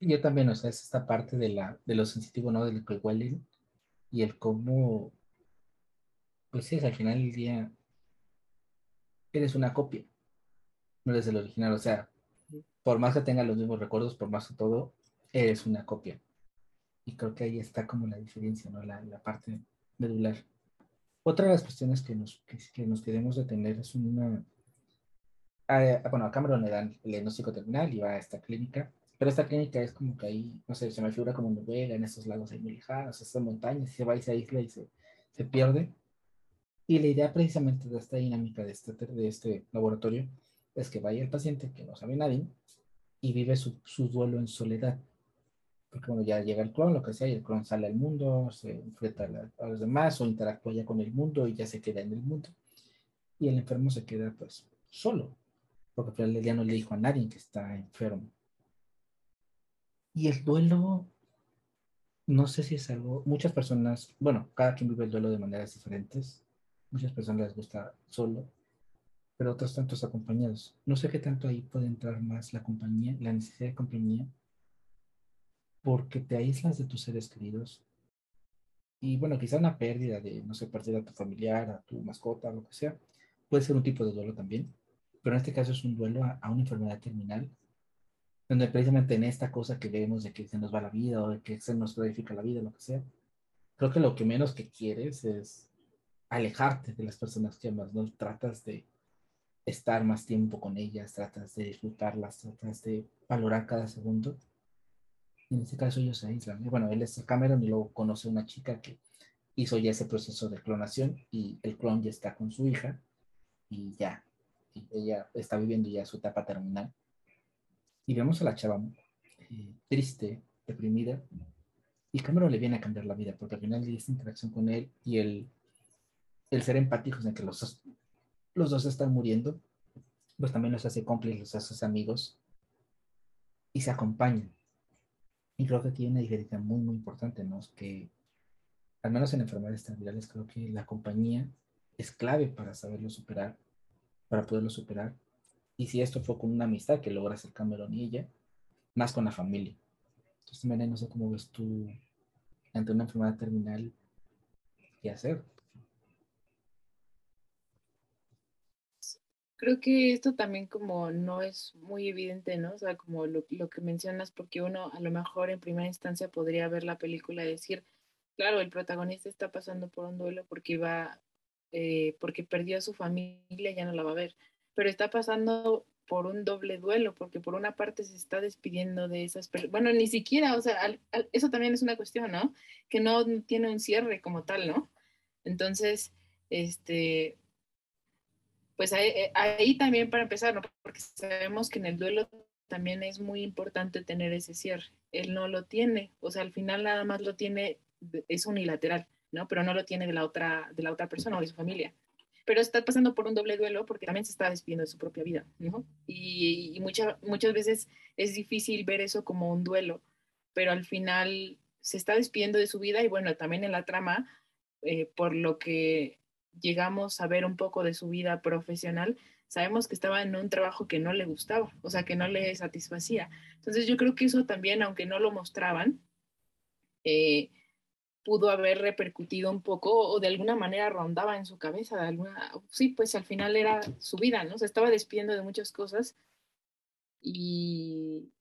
Yo también, o sea, es esta parte de, la, de lo sensitivo, ¿no? Del que huelen y el cómo, pues es al final del día, eres una copia, no eres el original, o sea, por más que tenga los mismos recuerdos, por más que todo, eres una copia. Y creo que ahí está como la diferencia, ¿no? La, la parte medular. Otra de las cuestiones que nos, que, nos queremos detener es una... bueno, a Cameron le dan el diagnóstico terminal y va a esta clínica, pero esta clínica es como que ahí, no sé, se me figura como Noruega, en esos lagos ahí muy lejanos, estas montañas, se va y se aísla y se, se pierde. Y la idea precisamente de esta dinámica de este, de este laboratorio es que vaya el paciente que no sabe nadie y vive su, su duelo en soledad porque bueno, ya llega el clon, lo que sea, y el clon sale al mundo, se enfrenta a, los demás o interactúa ya con el mundo y ya se queda en el mundo. Y el enfermo se queda pues solo, porque al ya no le dijo a nadie que está enfermo. Y el duelo, no sé si es algo, muchas personas, bueno, cada quien vive el duelo de maneras diferentes. Muchas personas les gusta solo, pero otros tantos acompañados. No sé qué tanto ahí puede entrar más la compañía, la necesidad de compañía porque te aíslas de tus seres queridos. Y bueno, quizá una pérdida de, no sé, perder a tu familiar, a tu mascota, lo que sea, puede ser un tipo de duelo también, pero en este caso es un duelo a, una enfermedad terminal, donde precisamente en esta cosa que vemos de que se nos va la vida o de que se nos clarifica la vida, lo que sea, creo que lo que menos que quieres es alejarte de las personas que amas, ¿no? Tratas de estar más tiempo con ellas, tratas de disfrutarlas, tratas de valorar cada segundo en este caso ellos se aíslan. bueno, él es Cameron y luego conoce a una chica que hizo ya ese proceso de clonación y el clon ya está con su hija y ya, ella está viviendo ya su etapa terminal. Y vemos a la chava eh, triste, deprimida, y Cameron le viene a cambiar la vida, porque al final de esta interacción con él y el, el ser empáticos en que los dos, los dos están muriendo, pues también los hace cómplices, los hace amigos y se acompañan. Y creo que tiene una diferencia muy, muy importante, ¿no? Es que, al menos en enfermedades terminales, creo que la compañía es clave para saberlo superar, para poderlo superar. Y si esto fue con una amistad que logra Cameron y ella, más con la familia. Entonces, también no sé cómo ves tú ante una enfermedad terminal qué hacer. creo que esto también como no es muy evidente, ¿no? O sea, como lo, que mencionas, porque uno a lo mejor en primera instancia podría ver la película y decir, claro, el protagonista está pasando por un duelo porque va, eh, porque perdió a su familia, ya no la va a ver, pero está pasando por un doble duelo, porque por una parte se está despidiendo de esas personas, bueno, ni siquiera, o sea, eso también es una cuestión, ¿no? Que no tiene un cierre como tal, ¿no? Entonces, este, pues eh, ahí, también para empezar, ¿no? porque sabemos que en el duelo también es muy importante tener ese cierre. Él no lo tiene, o sea, al final nada más lo tiene, es unilateral, ¿no? Pero no lo tiene de la otra, de la otra persona o de su familia. Pero está pasando por un doble duelo porque también se está despidiendo de su propia vida, ¿no? Y, muchas veces es difícil ver eso como un duelo, pero al final se está despidiendo de su vida y bueno, también en la trama, eh, por lo que llegamos a ver un poco de su vida profesional, sabemos que estaba en un trabajo que no le gustaba, o sea, que no le satisfacía. Entonces yo creo que eso también, aunque no lo mostraban, eh, pudo haber repercutido un poco o de alguna manera rondaba en su cabeza. De alguna, sí, pues al final era su vida, ¿no? Se estaba despidiendo de muchas cosas y,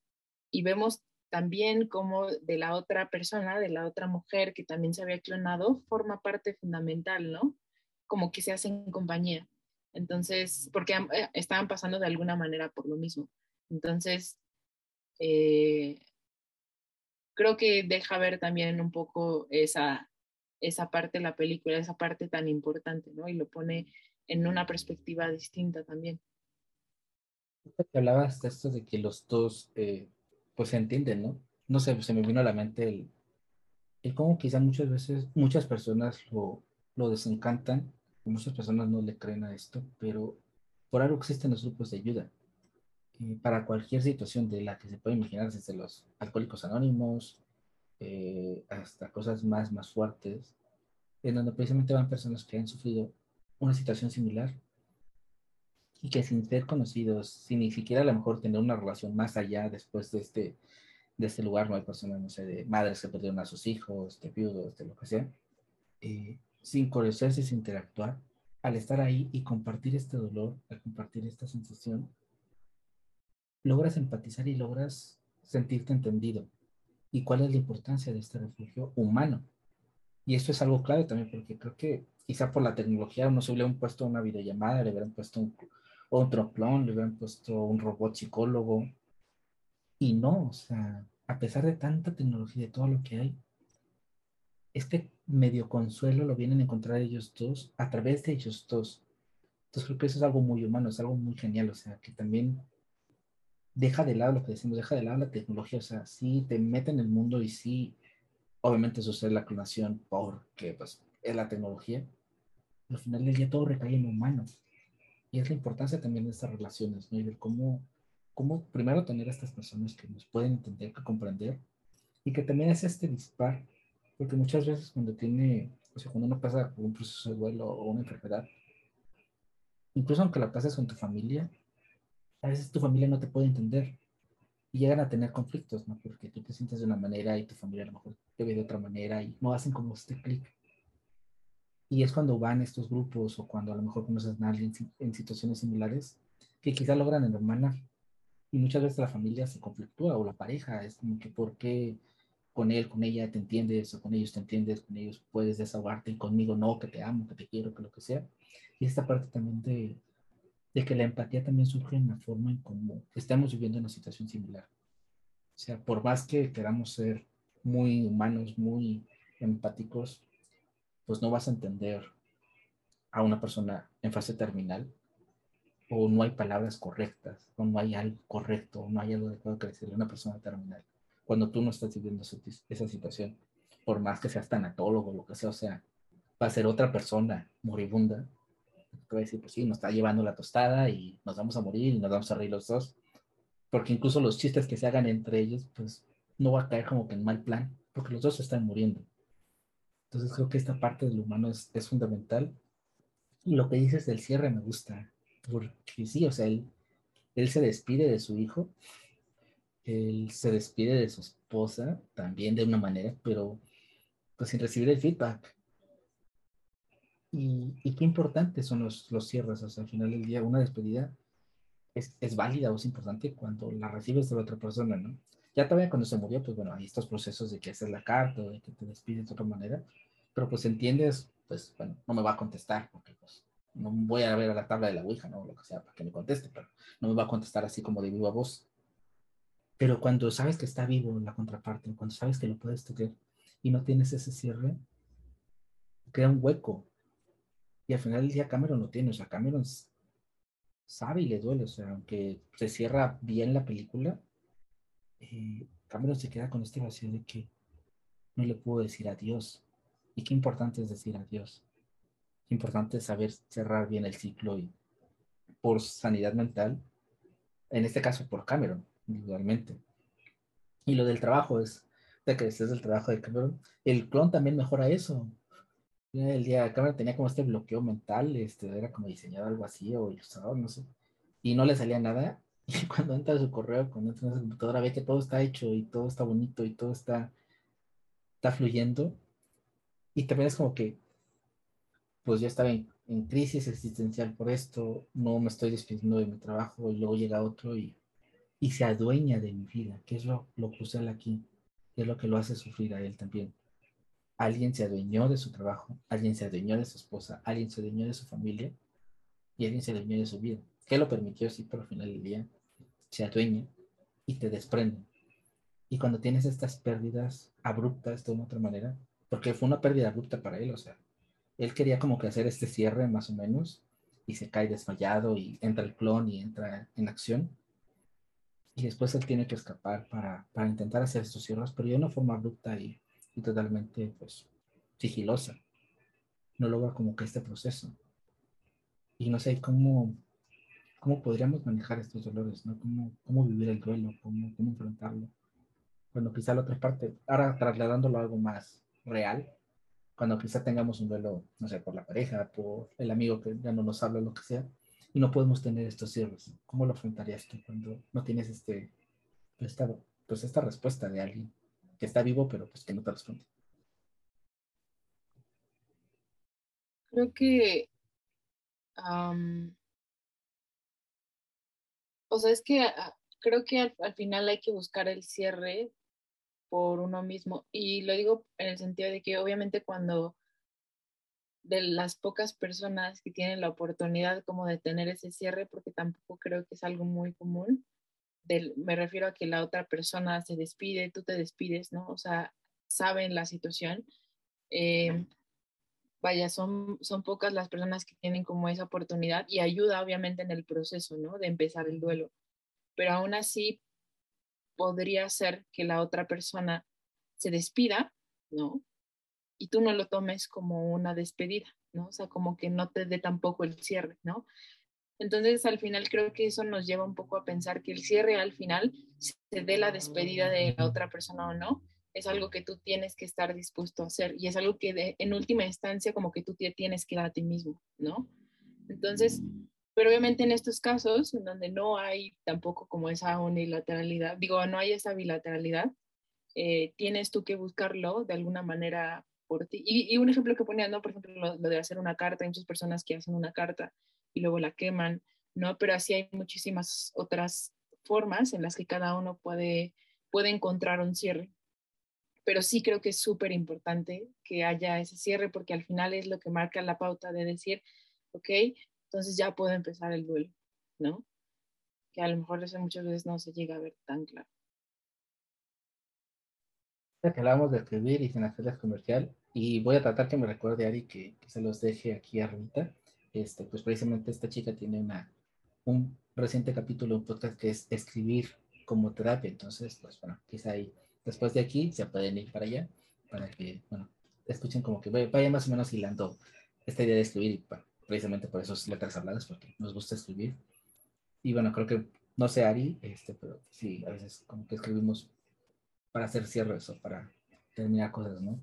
y vemos también como de la otra persona, de la otra mujer que también se había clonado, forma parte fundamental, ¿no? Como que se hacen compañía. Entonces, porque eh, estaban pasando de alguna manera por lo mismo. Entonces, eh, creo que deja ver también un poco esa, esa parte de la película, esa parte tan importante, ¿no? Y lo pone en una perspectiva distinta también. Hablabas de esto de que los dos, eh, pues se entienden, ¿no? No sé, se me vino a la mente el, el cómo quizá muchas veces, muchas personas lo, lo desencantan, muchas personas no le creen a esto, pero por algo existen los grupos de ayuda. Para cualquier situación de la que se puede imaginar, desde los alcohólicos anónimos eh, hasta cosas más, más fuertes, en donde precisamente van personas que han sufrido una situación similar y que sin ser conocidos, sin ni siquiera a lo mejor tener una relación más allá después de este, de este lugar, no hay personas, no sé, de madres que perdieron a sus hijos, de viudos, de lo que sea, eh, sin conocerse, sin interactuar, al estar ahí y compartir este dolor, al compartir esta sensación, logras empatizar y logras sentirte entendido. ¿Y cuál es la importancia de este refugio humano? Y esto es algo clave también, porque creo que quizá por la tecnología no se le hubieran puesto una videollamada, le hubieran puesto un, otro clon, le hubieran puesto un robot psicólogo. Y no, o sea, a pesar de tanta tecnología y de todo lo que hay, este medio consuelo lo vienen a encontrar ellos dos a través de ellos dos. Entonces creo que eso es algo muy humano, es algo muy genial, o sea, que también deja de lado lo que decimos, deja de lado la tecnología, o sea, sí te mete en el mundo y sí, obviamente sucede la clonación porque pues es la tecnología, al final del día todo recae en humanos. Y es la importancia también de estas relaciones, ¿no? Y de cómo, cómo primero tener a estas personas que nos pueden entender, que comprender, y que también es este dispar, porque muchas veces cuando tiene, o sea, cuando uno pasa por un proceso de duelo o una enfermedad, incluso aunque la pases con tu familia, a veces tu familia no te puede entender y llegan a tener conflictos, ¿no? Porque tú te sientes de una manera y tu familia a lo mejor te ve de otra manera y no hacen como este clic. Y es cuando van estos grupos o cuando a lo mejor conoces a alguien en situaciones similares que quizá logran hermanar. Y muchas veces la familia se conflictúa o la pareja es como que por qué con él, con ella te entiendes o con ellos te entiendes, con ellos puedes desahogarte y conmigo no, que te amo, que te quiero, que lo que sea. Y esta parte también de, de que la empatía también surge en la forma en cómo estamos viviendo una situación similar. O sea, por más que queramos ser muy humanos, muy empáticos, pues no vas a entender a una persona en fase terminal o no hay palabras correctas o no hay algo correcto o no hay algo adecuado que decirle a una persona terminal cuando tú no estás viviendo esa situación, por más que seas tanatólogo o lo que sea, o sea, va a ser otra persona moribunda te voy a decir, pues sí, nos está llevando la tostada y nos vamos a morir y nos vamos a reír los dos. Porque incluso los chistes que se hagan entre ellos, pues no va a caer como que en mal plan, porque los dos están muriendo. Entonces creo que esta parte del humano es, es fundamental. Y lo que dices del cierre me gusta, porque sí, o sea, él, él se despide de su hijo, él se despide de su esposa también de una manera, pero pues sin recibir el feedback. Y, qué importantes son los, los cierres, o sea, al final del día una despedida es, es, válida o es importante cuando la recibes de la otra persona, ¿no? Ya todavía cuando se murió, pues bueno, hay estos procesos de que haces la carta o de que te despides de otra manera, pero pues entiendes, pues bueno, no me va a contestar porque pues no voy a ver a la tabla de la Ouija, ¿no? Lo que sea, para que me conteste, pero no me va a contestar así como de viva voz. Pero cuando sabes que está vivo la contraparte, cuando sabes que lo puedes tocar y no tienes ese cierre, crea un hueco y al final del día Cameron lo tiene, o sea, Cameron sabe y le duele, o sea, aunque se cierra bien la película, eh, Cameron se queda con este vacío de que no le puedo decir adiós. Y qué importante es decir adiós. Qué importante es saber cerrar bien el ciclo y por sanidad mental, en este caso por Cameron, individualmente. Y lo del trabajo es, de que estés del trabajo de Cameron, el clon también mejora eso el día cámara tenía como este bloqueo mental, este, era como diseñado algo así o ilustrador, no sé, y no le salía nada. Y cuando entra a su correo, cuando entra a su computadora, ve que todo está hecho y todo está bonito y todo está está fluyendo y también es como que, pues ya estaba en, crisis existencial por esto, no me estoy despidiendo de mi trabajo y luego llega otro y, y se adueña de mi vida, que es lo, lo crucial aquí, que es lo que lo hace sufrir a él también. Alguien se adueñó de su trabajo, alguien se adueñó de su esposa, alguien se adueñó de su familia y alguien se adueñó de su vida. ¿Qué lo permitió? Sí, pero al final del día se adueña y te desprende. Y cuando tienes estas pérdidas abruptas de una otra manera, porque fue una pérdida abrupta para él, o sea, él quería como que hacer este cierre más o menos y se cae desmayado y entra el clon y entra en acción. Y después él tiene que escapar para, para intentar hacer estos cierres, pero de una forma abrupta y, y totalmente pues sigilosa. No logra como que este proceso. Y no sé cómo, cómo podríamos manejar estos dolores, ¿no? Cómo, cómo vivir el duelo, cómo, cómo enfrentarlo. Bueno, quizá la otra parte, ahora trasladándolo a algo más real, cuando quizá tengamos un duelo, no sé, por la pareja, por el amigo que ya no nos habla, lo que sea, y no podemos tener estos cierres. ¿Cómo lo enfrentarías tú cuando no tienes este, esta, pues esta respuesta de alguien que está vivo, pero pues que no te responde? Creo que, o sea, es que ah, creo que al, final hay que buscar el cierre por uno mismo. Y lo digo en el sentido de que obviamente cuando de las pocas personas que tienen la oportunidad como de tener ese cierre, porque tampoco creo que es algo muy común, me refiero a que la otra persona se despide, tú te despides, ¿no? O sea, saben la situación. Eh, vaya, son, son pocas las personas que tienen como esa oportunidad y ayuda obviamente en el proceso, ¿no? De empezar el duelo. Pero aún así, podría ser que la otra persona se despida, ¿no? Y tú no lo tomes como una despedida, ¿no? O sea, como que no te dé tampoco el cierre, ¿no? Entonces, al final creo que eso nos lleva un poco a pensar que el cierre al final, se dé la despedida de la otra persona o no, es algo que tú tienes que estar dispuesto a hacer y es algo que en última instancia como que tú te tienes que dar a ti mismo, ¿no? Entonces, pero obviamente en estos casos, en donde no hay tampoco como esa unilateralidad, digo, no hay esa bilateralidad, eh, tienes tú que buscarlo de alguna manera por ti. Y, un ejemplo que ponía, ¿no? Por ejemplo, lo, de hacer una carta, hay muchas personas que hacen una carta y luego la queman, ¿no? Pero así hay muchísimas otras formas en las que cada uno puede, puede encontrar un cierre. Pero sí creo que es súper importante que haya ese cierre porque al final es lo que marca la pauta de decir, ok, entonces ya puedo empezar el duelo, ¿no? Que a lo mejor eso muchas veces no se llega a ver tan claro. Ya que hablamos de escribir y sin hacerles comercial, y voy a tratar que me recuerde Ari que, que se los deje aquí arriba. Este, pues precisamente esta chica tiene una, un reciente capítulo, un podcast que es escribir como terapia. Entonces, pues bueno, quizá ahí, después de aquí, se pueden ir para allá, para que, bueno, escuchen como que vayan más o menos hilando esta idea de escribir y bueno, precisamente por esos letras habladas, porque nos gusta escribir. Y bueno, creo que, no sé, Ari, este, pero sí, a veces como que escribimos para hacer cierres o para terminar cosas, ¿no?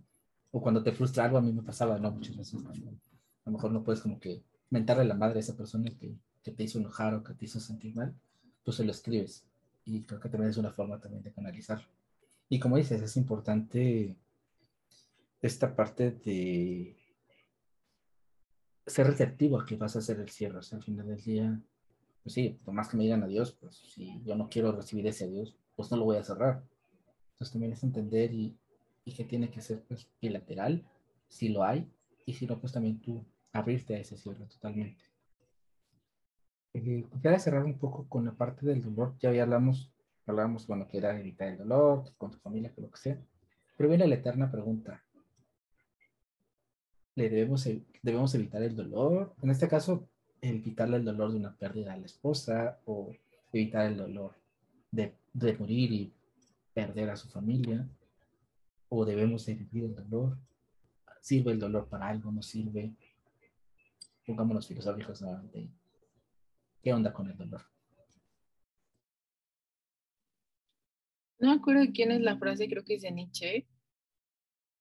O cuando te frustra algo, a mí me pasaba, ¿no? Muchas veces a lo mejor no puedes como que mentarle la madre a esa persona que, que te hizo enojar o que te hizo sentir mal, pues se lo escribes. Y creo que también es una forma también de canalizar. Y como dices, es importante esta parte de ser receptivo a que vas a hacer el cierre. O sea, al final del día, pues sí, por más que me digan adiós, pues si yo no quiero recibir ese adiós, pues no lo voy a cerrar. Entonces también es entender y, y que tiene que ser pues, bilateral, si lo hay, y si no, pues también tú abrirte a ese cierre totalmente. Eh, quisiera cerrar un poco con la parte del dolor. Ya había hablamos, hablamos, bueno, que era evitar el dolor, con tu familia, que lo que sea. Pero viene la eterna pregunta, le debemos, debemos evitar el dolor. En este caso, evitarle el dolor de una pérdida a la esposa o evitar el dolor de, de morir y perder a su familia. O debemos evitar el dolor. ¿Sirve el dolor para algo? ¿No sirve? Pongámonos filosóficos nuevamente. ¿Qué onda con el dolor? No me acuerdo quién es la frase, creo que es de Nietzsche,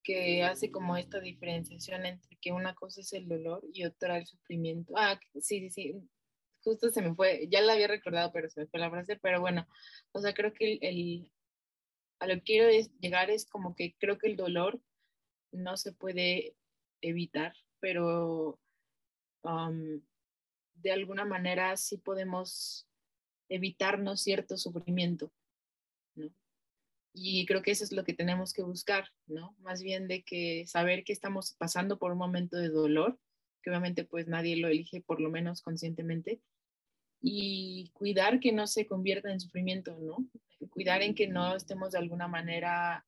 que hace como esta diferenciación entre que una cosa es el dolor y otra el sufrimiento. Ah, sí, sí, sí, justo se me fue, ya la había recordado, pero se me fue la frase, pero bueno, o sea, creo que el, a lo que quiero llegar es como que creo que el dolor no se puede evitar, pero de alguna manera sí podemos evitarnos cierto sufrimiento, ¿no? Y creo que eso es lo que tenemos que buscar, ¿no? Más bien de que saber que estamos pasando por un momento de dolor, que obviamente pues nadie lo elige por lo menos conscientemente, y cuidar que no se convierta en sufrimiento, ¿no? Cuidar en que no estemos de alguna manera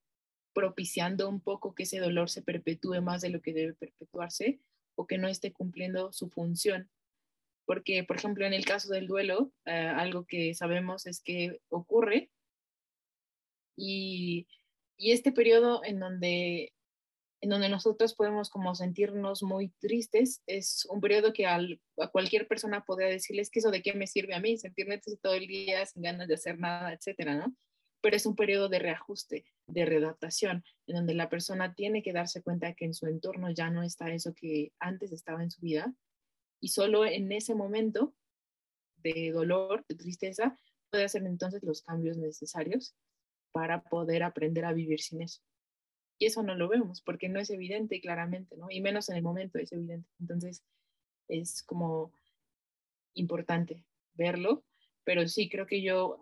propiciando un poco que ese dolor se perpetúe más de lo que debe perpetuarse o que no esté cumpliendo su función. Porque, por ejemplo, en el caso del duelo, eh, algo que sabemos es que ocurre y, y este periodo en donde, en donde nosotros podemos como sentirnos muy tristes es un periodo que a cualquier persona podría decirles que eso de qué me sirve a mí, sentirme todo el día sin ganas de hacer nada, etcétera, ¿no? Pero es un periodo de reajuste, de readaptación, en donde la persona tiene que darse cuenta que en su entorno ya no está eso que antes estaba en su vida y solo en ese momento de dolor, de tristeza, puede hacer entonces los cambios necesarios para poder aprender a vivir sin eso. Y eso no lo vemos porque no es evidente claramente, ¿no? Y menos en el momento es evidente. Entonces es como importante verlo, pero sí creo que yo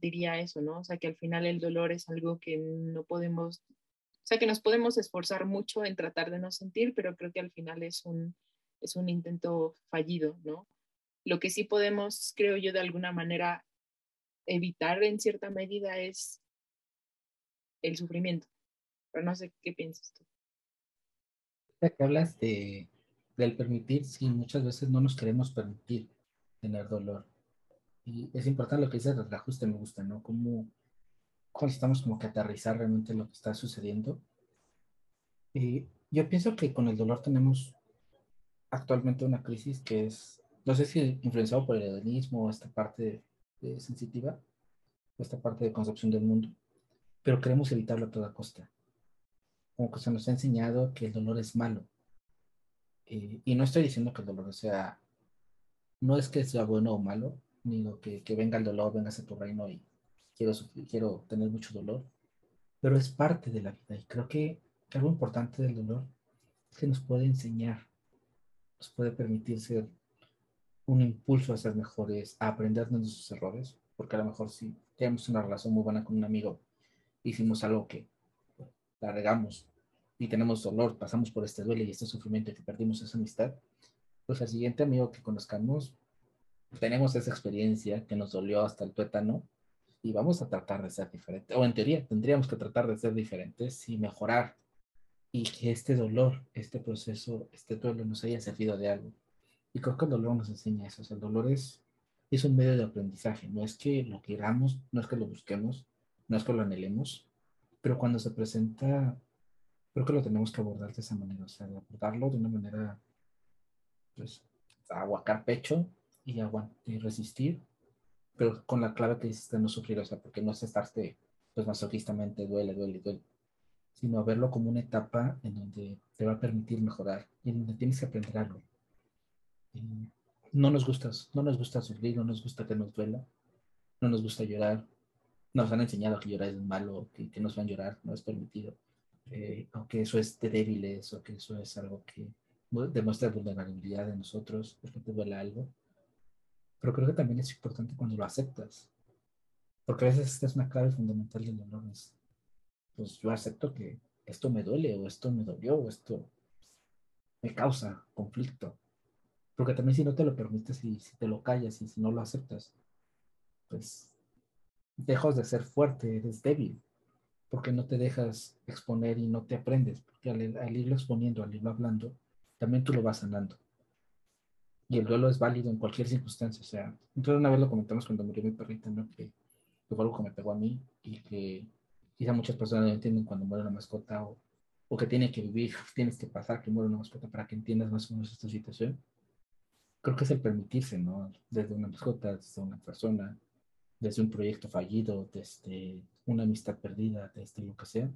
diría eso, ¿no? O sea, que al final el dolor es algo que no podemos, o sea, que nos podemos esforzar mucho en tratar de no sentir, pero creo que al final es un, es un intento fallido, ¿no? Lo que sí podemos, creo yo, de alguna manera evitar en cierta medida es el sufrimiento. Pero no sé qué piensas tú. que hablas de, del permitir, sí, muchas veces no nos queremos permitir tener dolor. Y es importante lo que dices del ajuste, me gusta, ¿no? Como cuando estamos como que aterrizar realmente lo que está sucediendo. Y yo pienso que con el dolor tenemos actualmente una crisis que es, no sé si influenciado por el hedonismo esta parte sensitiva, esta parte de concepción del mundo, pero queremos evitarlo a toda costa. Como que se nos ha enseñado que el dolor es malo. Eh, y no estoy diciendo que el dolor sea, no es que sea bueno o malo, ni lo que, que venga el dolor, venga a tu reino y quiero, quiero tener mucho dolor, pero es parte de la vida. Y creo que algo importante del dolor es que nos puede enseñar, nos puede permitir ser un impulso a ser mejores, a aprender de nuestros errores, porque a lo mejor si tenemos una relación muy buena con un amigo, hicimos algo que la regamos y tenemos dolor, pasamos por este duelo y este sufrimiento y que perdimos esa amistad, pues al siguiente amigo que conozcamos, tenemos esa experiencia que nos dolió hasta el tuétano y vamos a tratar de ser diferentes, o en teoría tendríamos que tratar de ser diferentes y mejorar y que este dolor, este proceso, este duelo nos haya servido de algo. Y creo que el dolor nos enseña eso, o sea, el dolor es, es un medio de aprendizaje, no es que lo queramos, no es que lo busquemos, no es que lo anhelemos, pero cuando se presenta, creo que lo tenemos que abordar de esa manera, o sea, de abordarlo de una manera, pues, aguacar pecho y aguantar y resistir, pero con la clave que dices de no sufrir, o sea, porque no es estarte, pues, masoquistamente, duele, duele, duele, sino verlo como una etapa en donde te va a permitir mejorar y en donde tienes que aprender algo. no nos gusta, no nos gusta sufrir, no nos gusta que nos duela, no nos gusta llorar, nos han enseñado que llorar es malo, que, que nos van a llorar, no es permitido, eh, eso es de débiles, o que eso es algo que demuestra vulnerabilidad de nosotros, porque te duele algo. Pero creo que también es importante cuando lo aceptas, porque a veces esta es una clave fundamental del dolor, es, pues yo acepto que esto me duele, o esto me dolió, o esto me causa conflicto. Porque también si no te lo permites y si te lo callas y si no lo aceptas, pues dejas de ser fuerte, eres débil, porque no te dejas exponer y no te aprendes, porque al, irlo exponiendo, al irlo hablando, también tú lo vas sanando. Y el duelo es válido en cualquier circunstancia, o sea, entonces una vez lo comentamos cuando murió mi perrita, ¿no? Que, fue algo que me pegó a mí y que quizá muchas personas no entienden cuando muere una mascota o, o que tiene que vivir, tienes que pasar que muere una mascota para que entiendas más o menos esta situación. Creo que es el permitirse, ¿no? Desde una mascota, desde una persona, desde un proyecto fallido, desde una amistad perdida, desde lo que sea,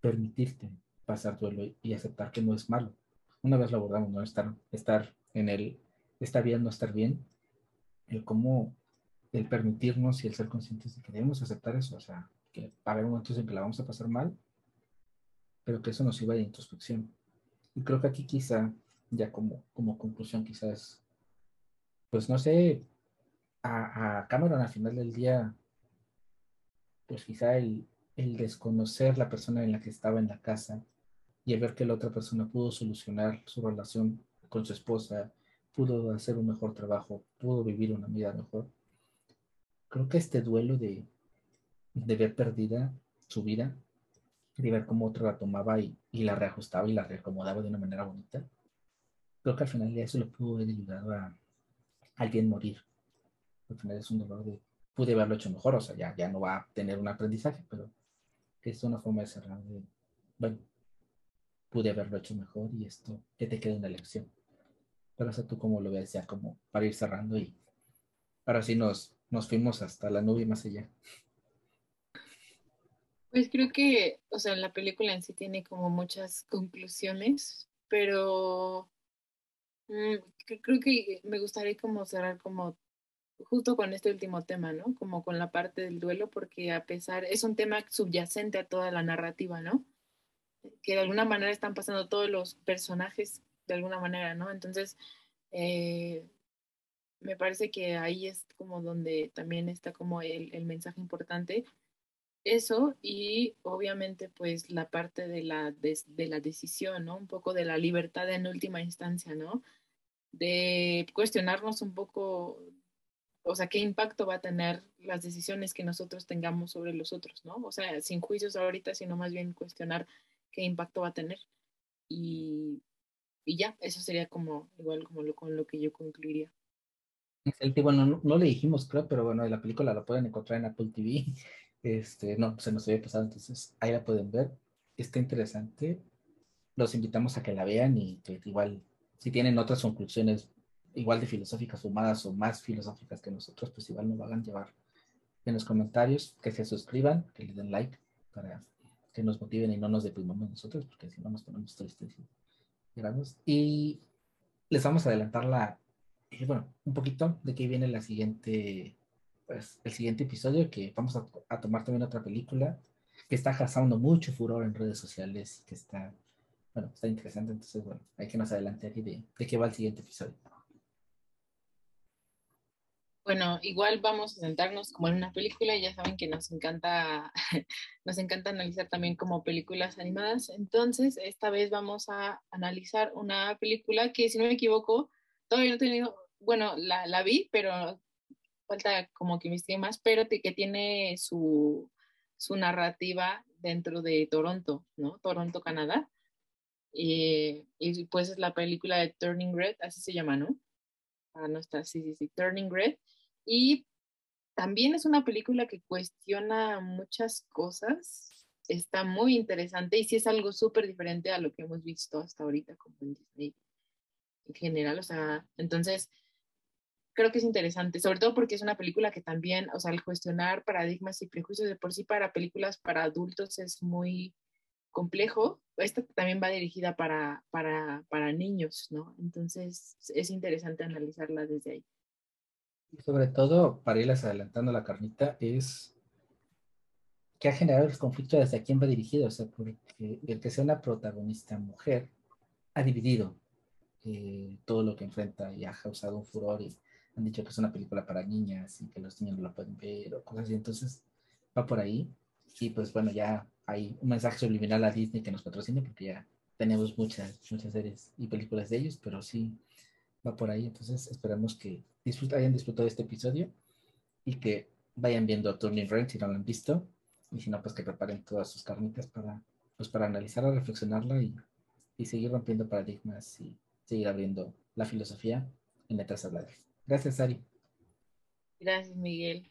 permitirte pasar duelo y aceptar que no es malo. Una vez lo abordamos, ¿no? Estar, estar en el, estar bien, no estar bien, el cómo, el permitirnos y el ser conscientes de que debemos aceptar eso, o sea, que va a haber momentos en que la vamos a pasar mal, pero que eso nos iba de introspección. Y creo que aquí quizá, ya como, como conclusión, quizás, pues no sé, a, a Cameron al final del día, pues quizá el, el desconocer la persona en la que estaba en la casa y el ver que la otra persona pudo solucionar su relación con su esposa, pudo hacer un mejor trabajo, pudo vivir una vida mejor. Creo que este duelo de, de ver perdida su vida, de ver cómo otro la tomaba y, y, la reajustaba y la reacomodaba de una manera bonita, creo que al final de eso lo pudo haber ayudado a, alguien morir. Al final es un dolor de, pude haberlo hecho mejor, o sea, ya, ya no va a tener un aprendizaje, pero que es una forma de cerrar de, bueno, pude haberlo hecho mejor y esto, que te queda una lección. Pero eso tú como lo ves ya como para ir cerrando y ahora sí nos, nos fuimos hasta la nube y más allá. Pues creo que, o sea, la película en sí tiene como muchas conclusiones, pero mmm, creo que me gustaría como cerrar como justo con este último tema, ¿no? Como con la parte del duelo, porque a pesar, es un tema subyacente a toda la narrativa, ¿no? Que de alguna manera están pasando todos los personajes de alguna manera, ¿no? Entonces, eh, me parece que ahí es como donde también está como el, el mensaje importante. Eso y obviamente pues la parte de la, de, de la decisión, ¿no? Un poco de la libertad en última instancia, ¿no? De cuestionarnos un poco o sea, qué impacto va a tener las decisiones que nosotros tengamos sobre los otros, ¿no? O sea, sin juicios ahorita, sino más bien cuestionar qué impacto va a tener. Y, y ya, eso sería como igual como lo, con lo que yo concluiría. Excelente, bueno, no, no, le dijimos, creo, pero bueno, la película la pueden encontrar en Apple TV. Este, no, se nos había pasado, entonces ahí la pueden ver. Está interesante. Los invitamos a que la vean y que igual, si tienen otras conclusiones igual de filosóficas más o más filosóficas que nosotros, pues igual nos hagan llevar en los comentarios, que se suscriban, que le den like para que nos motiven y no nos deprimamos nosotros, porque si no nos ponemos tristes y les vamos a adelantar la, eh, bueno, un poquito de que viene la siguiente, pues el siguiente episodio, que vamos a, a tomar también otra película que está causando mucho furor en redes sociales que está, bueno, está interesante. Entonces, bueno, hay que nos adelante de qué va el siguiente episodio. Bueno, igual vamos a sentarnos como en una película, ya saben que nos encanta, nos encanta analizar también como películas animadas. Entonces, esta vez vamos a analizar una película que, si no me equivoco, todavía no he tenido, bueno, la, la vi, pero falta como que investigue más, pero que tiene su, su narrativa dentro de Toronto, ¿no? Toronto, Canadá. Y, y pues es la película de Turning Red, así se llama, ¿no? Ah, no está, sí, sí, sí, Turning Red. Y también es una película que cuestiona muchas cosas, está muy interesante y sí es algo súper diferente a lo que hemos visto hasta ahorita como en Disney en general, o sea, entonces creo que es interesante, sobre todo porque es una película que también, o sea, el cuestionar paradigmas y prejuicios de por sí para películas para adultos es muy complejo. Esta también va dirigida para, para, para niños, ¿no? Entonces es interesante analizarla desde ahí. Y sobre todo, para irles adelantando la carnita, es que ha generado el conflicto desde a quién va dirigido, o sea, porque el que sea una protagonista mujer ha dividido eh, todo lo que enfrenta y ha causado un furor y han dicho que es una película para niñas y que los niños no la pueden ver o cosas así, entonces va por ahí y pues bueno, ya hay un mensaje subliminal a Disney que nos patrocine porque ya tenemos muchas, muchas series y películas de ellos, pero sí va por ahí, entonces esperamos que hayan disfrutado este episodio y que vayan viendo Turning Red si no lo han visto y si no, pues que preparen todas sus carnitas para, pues para analizarla, reflexionarla y, y seguir rompiendo paradigmas y seguir abriendo la filosofía en letras habladas. Gracias, Ari. Gracias, Miguel.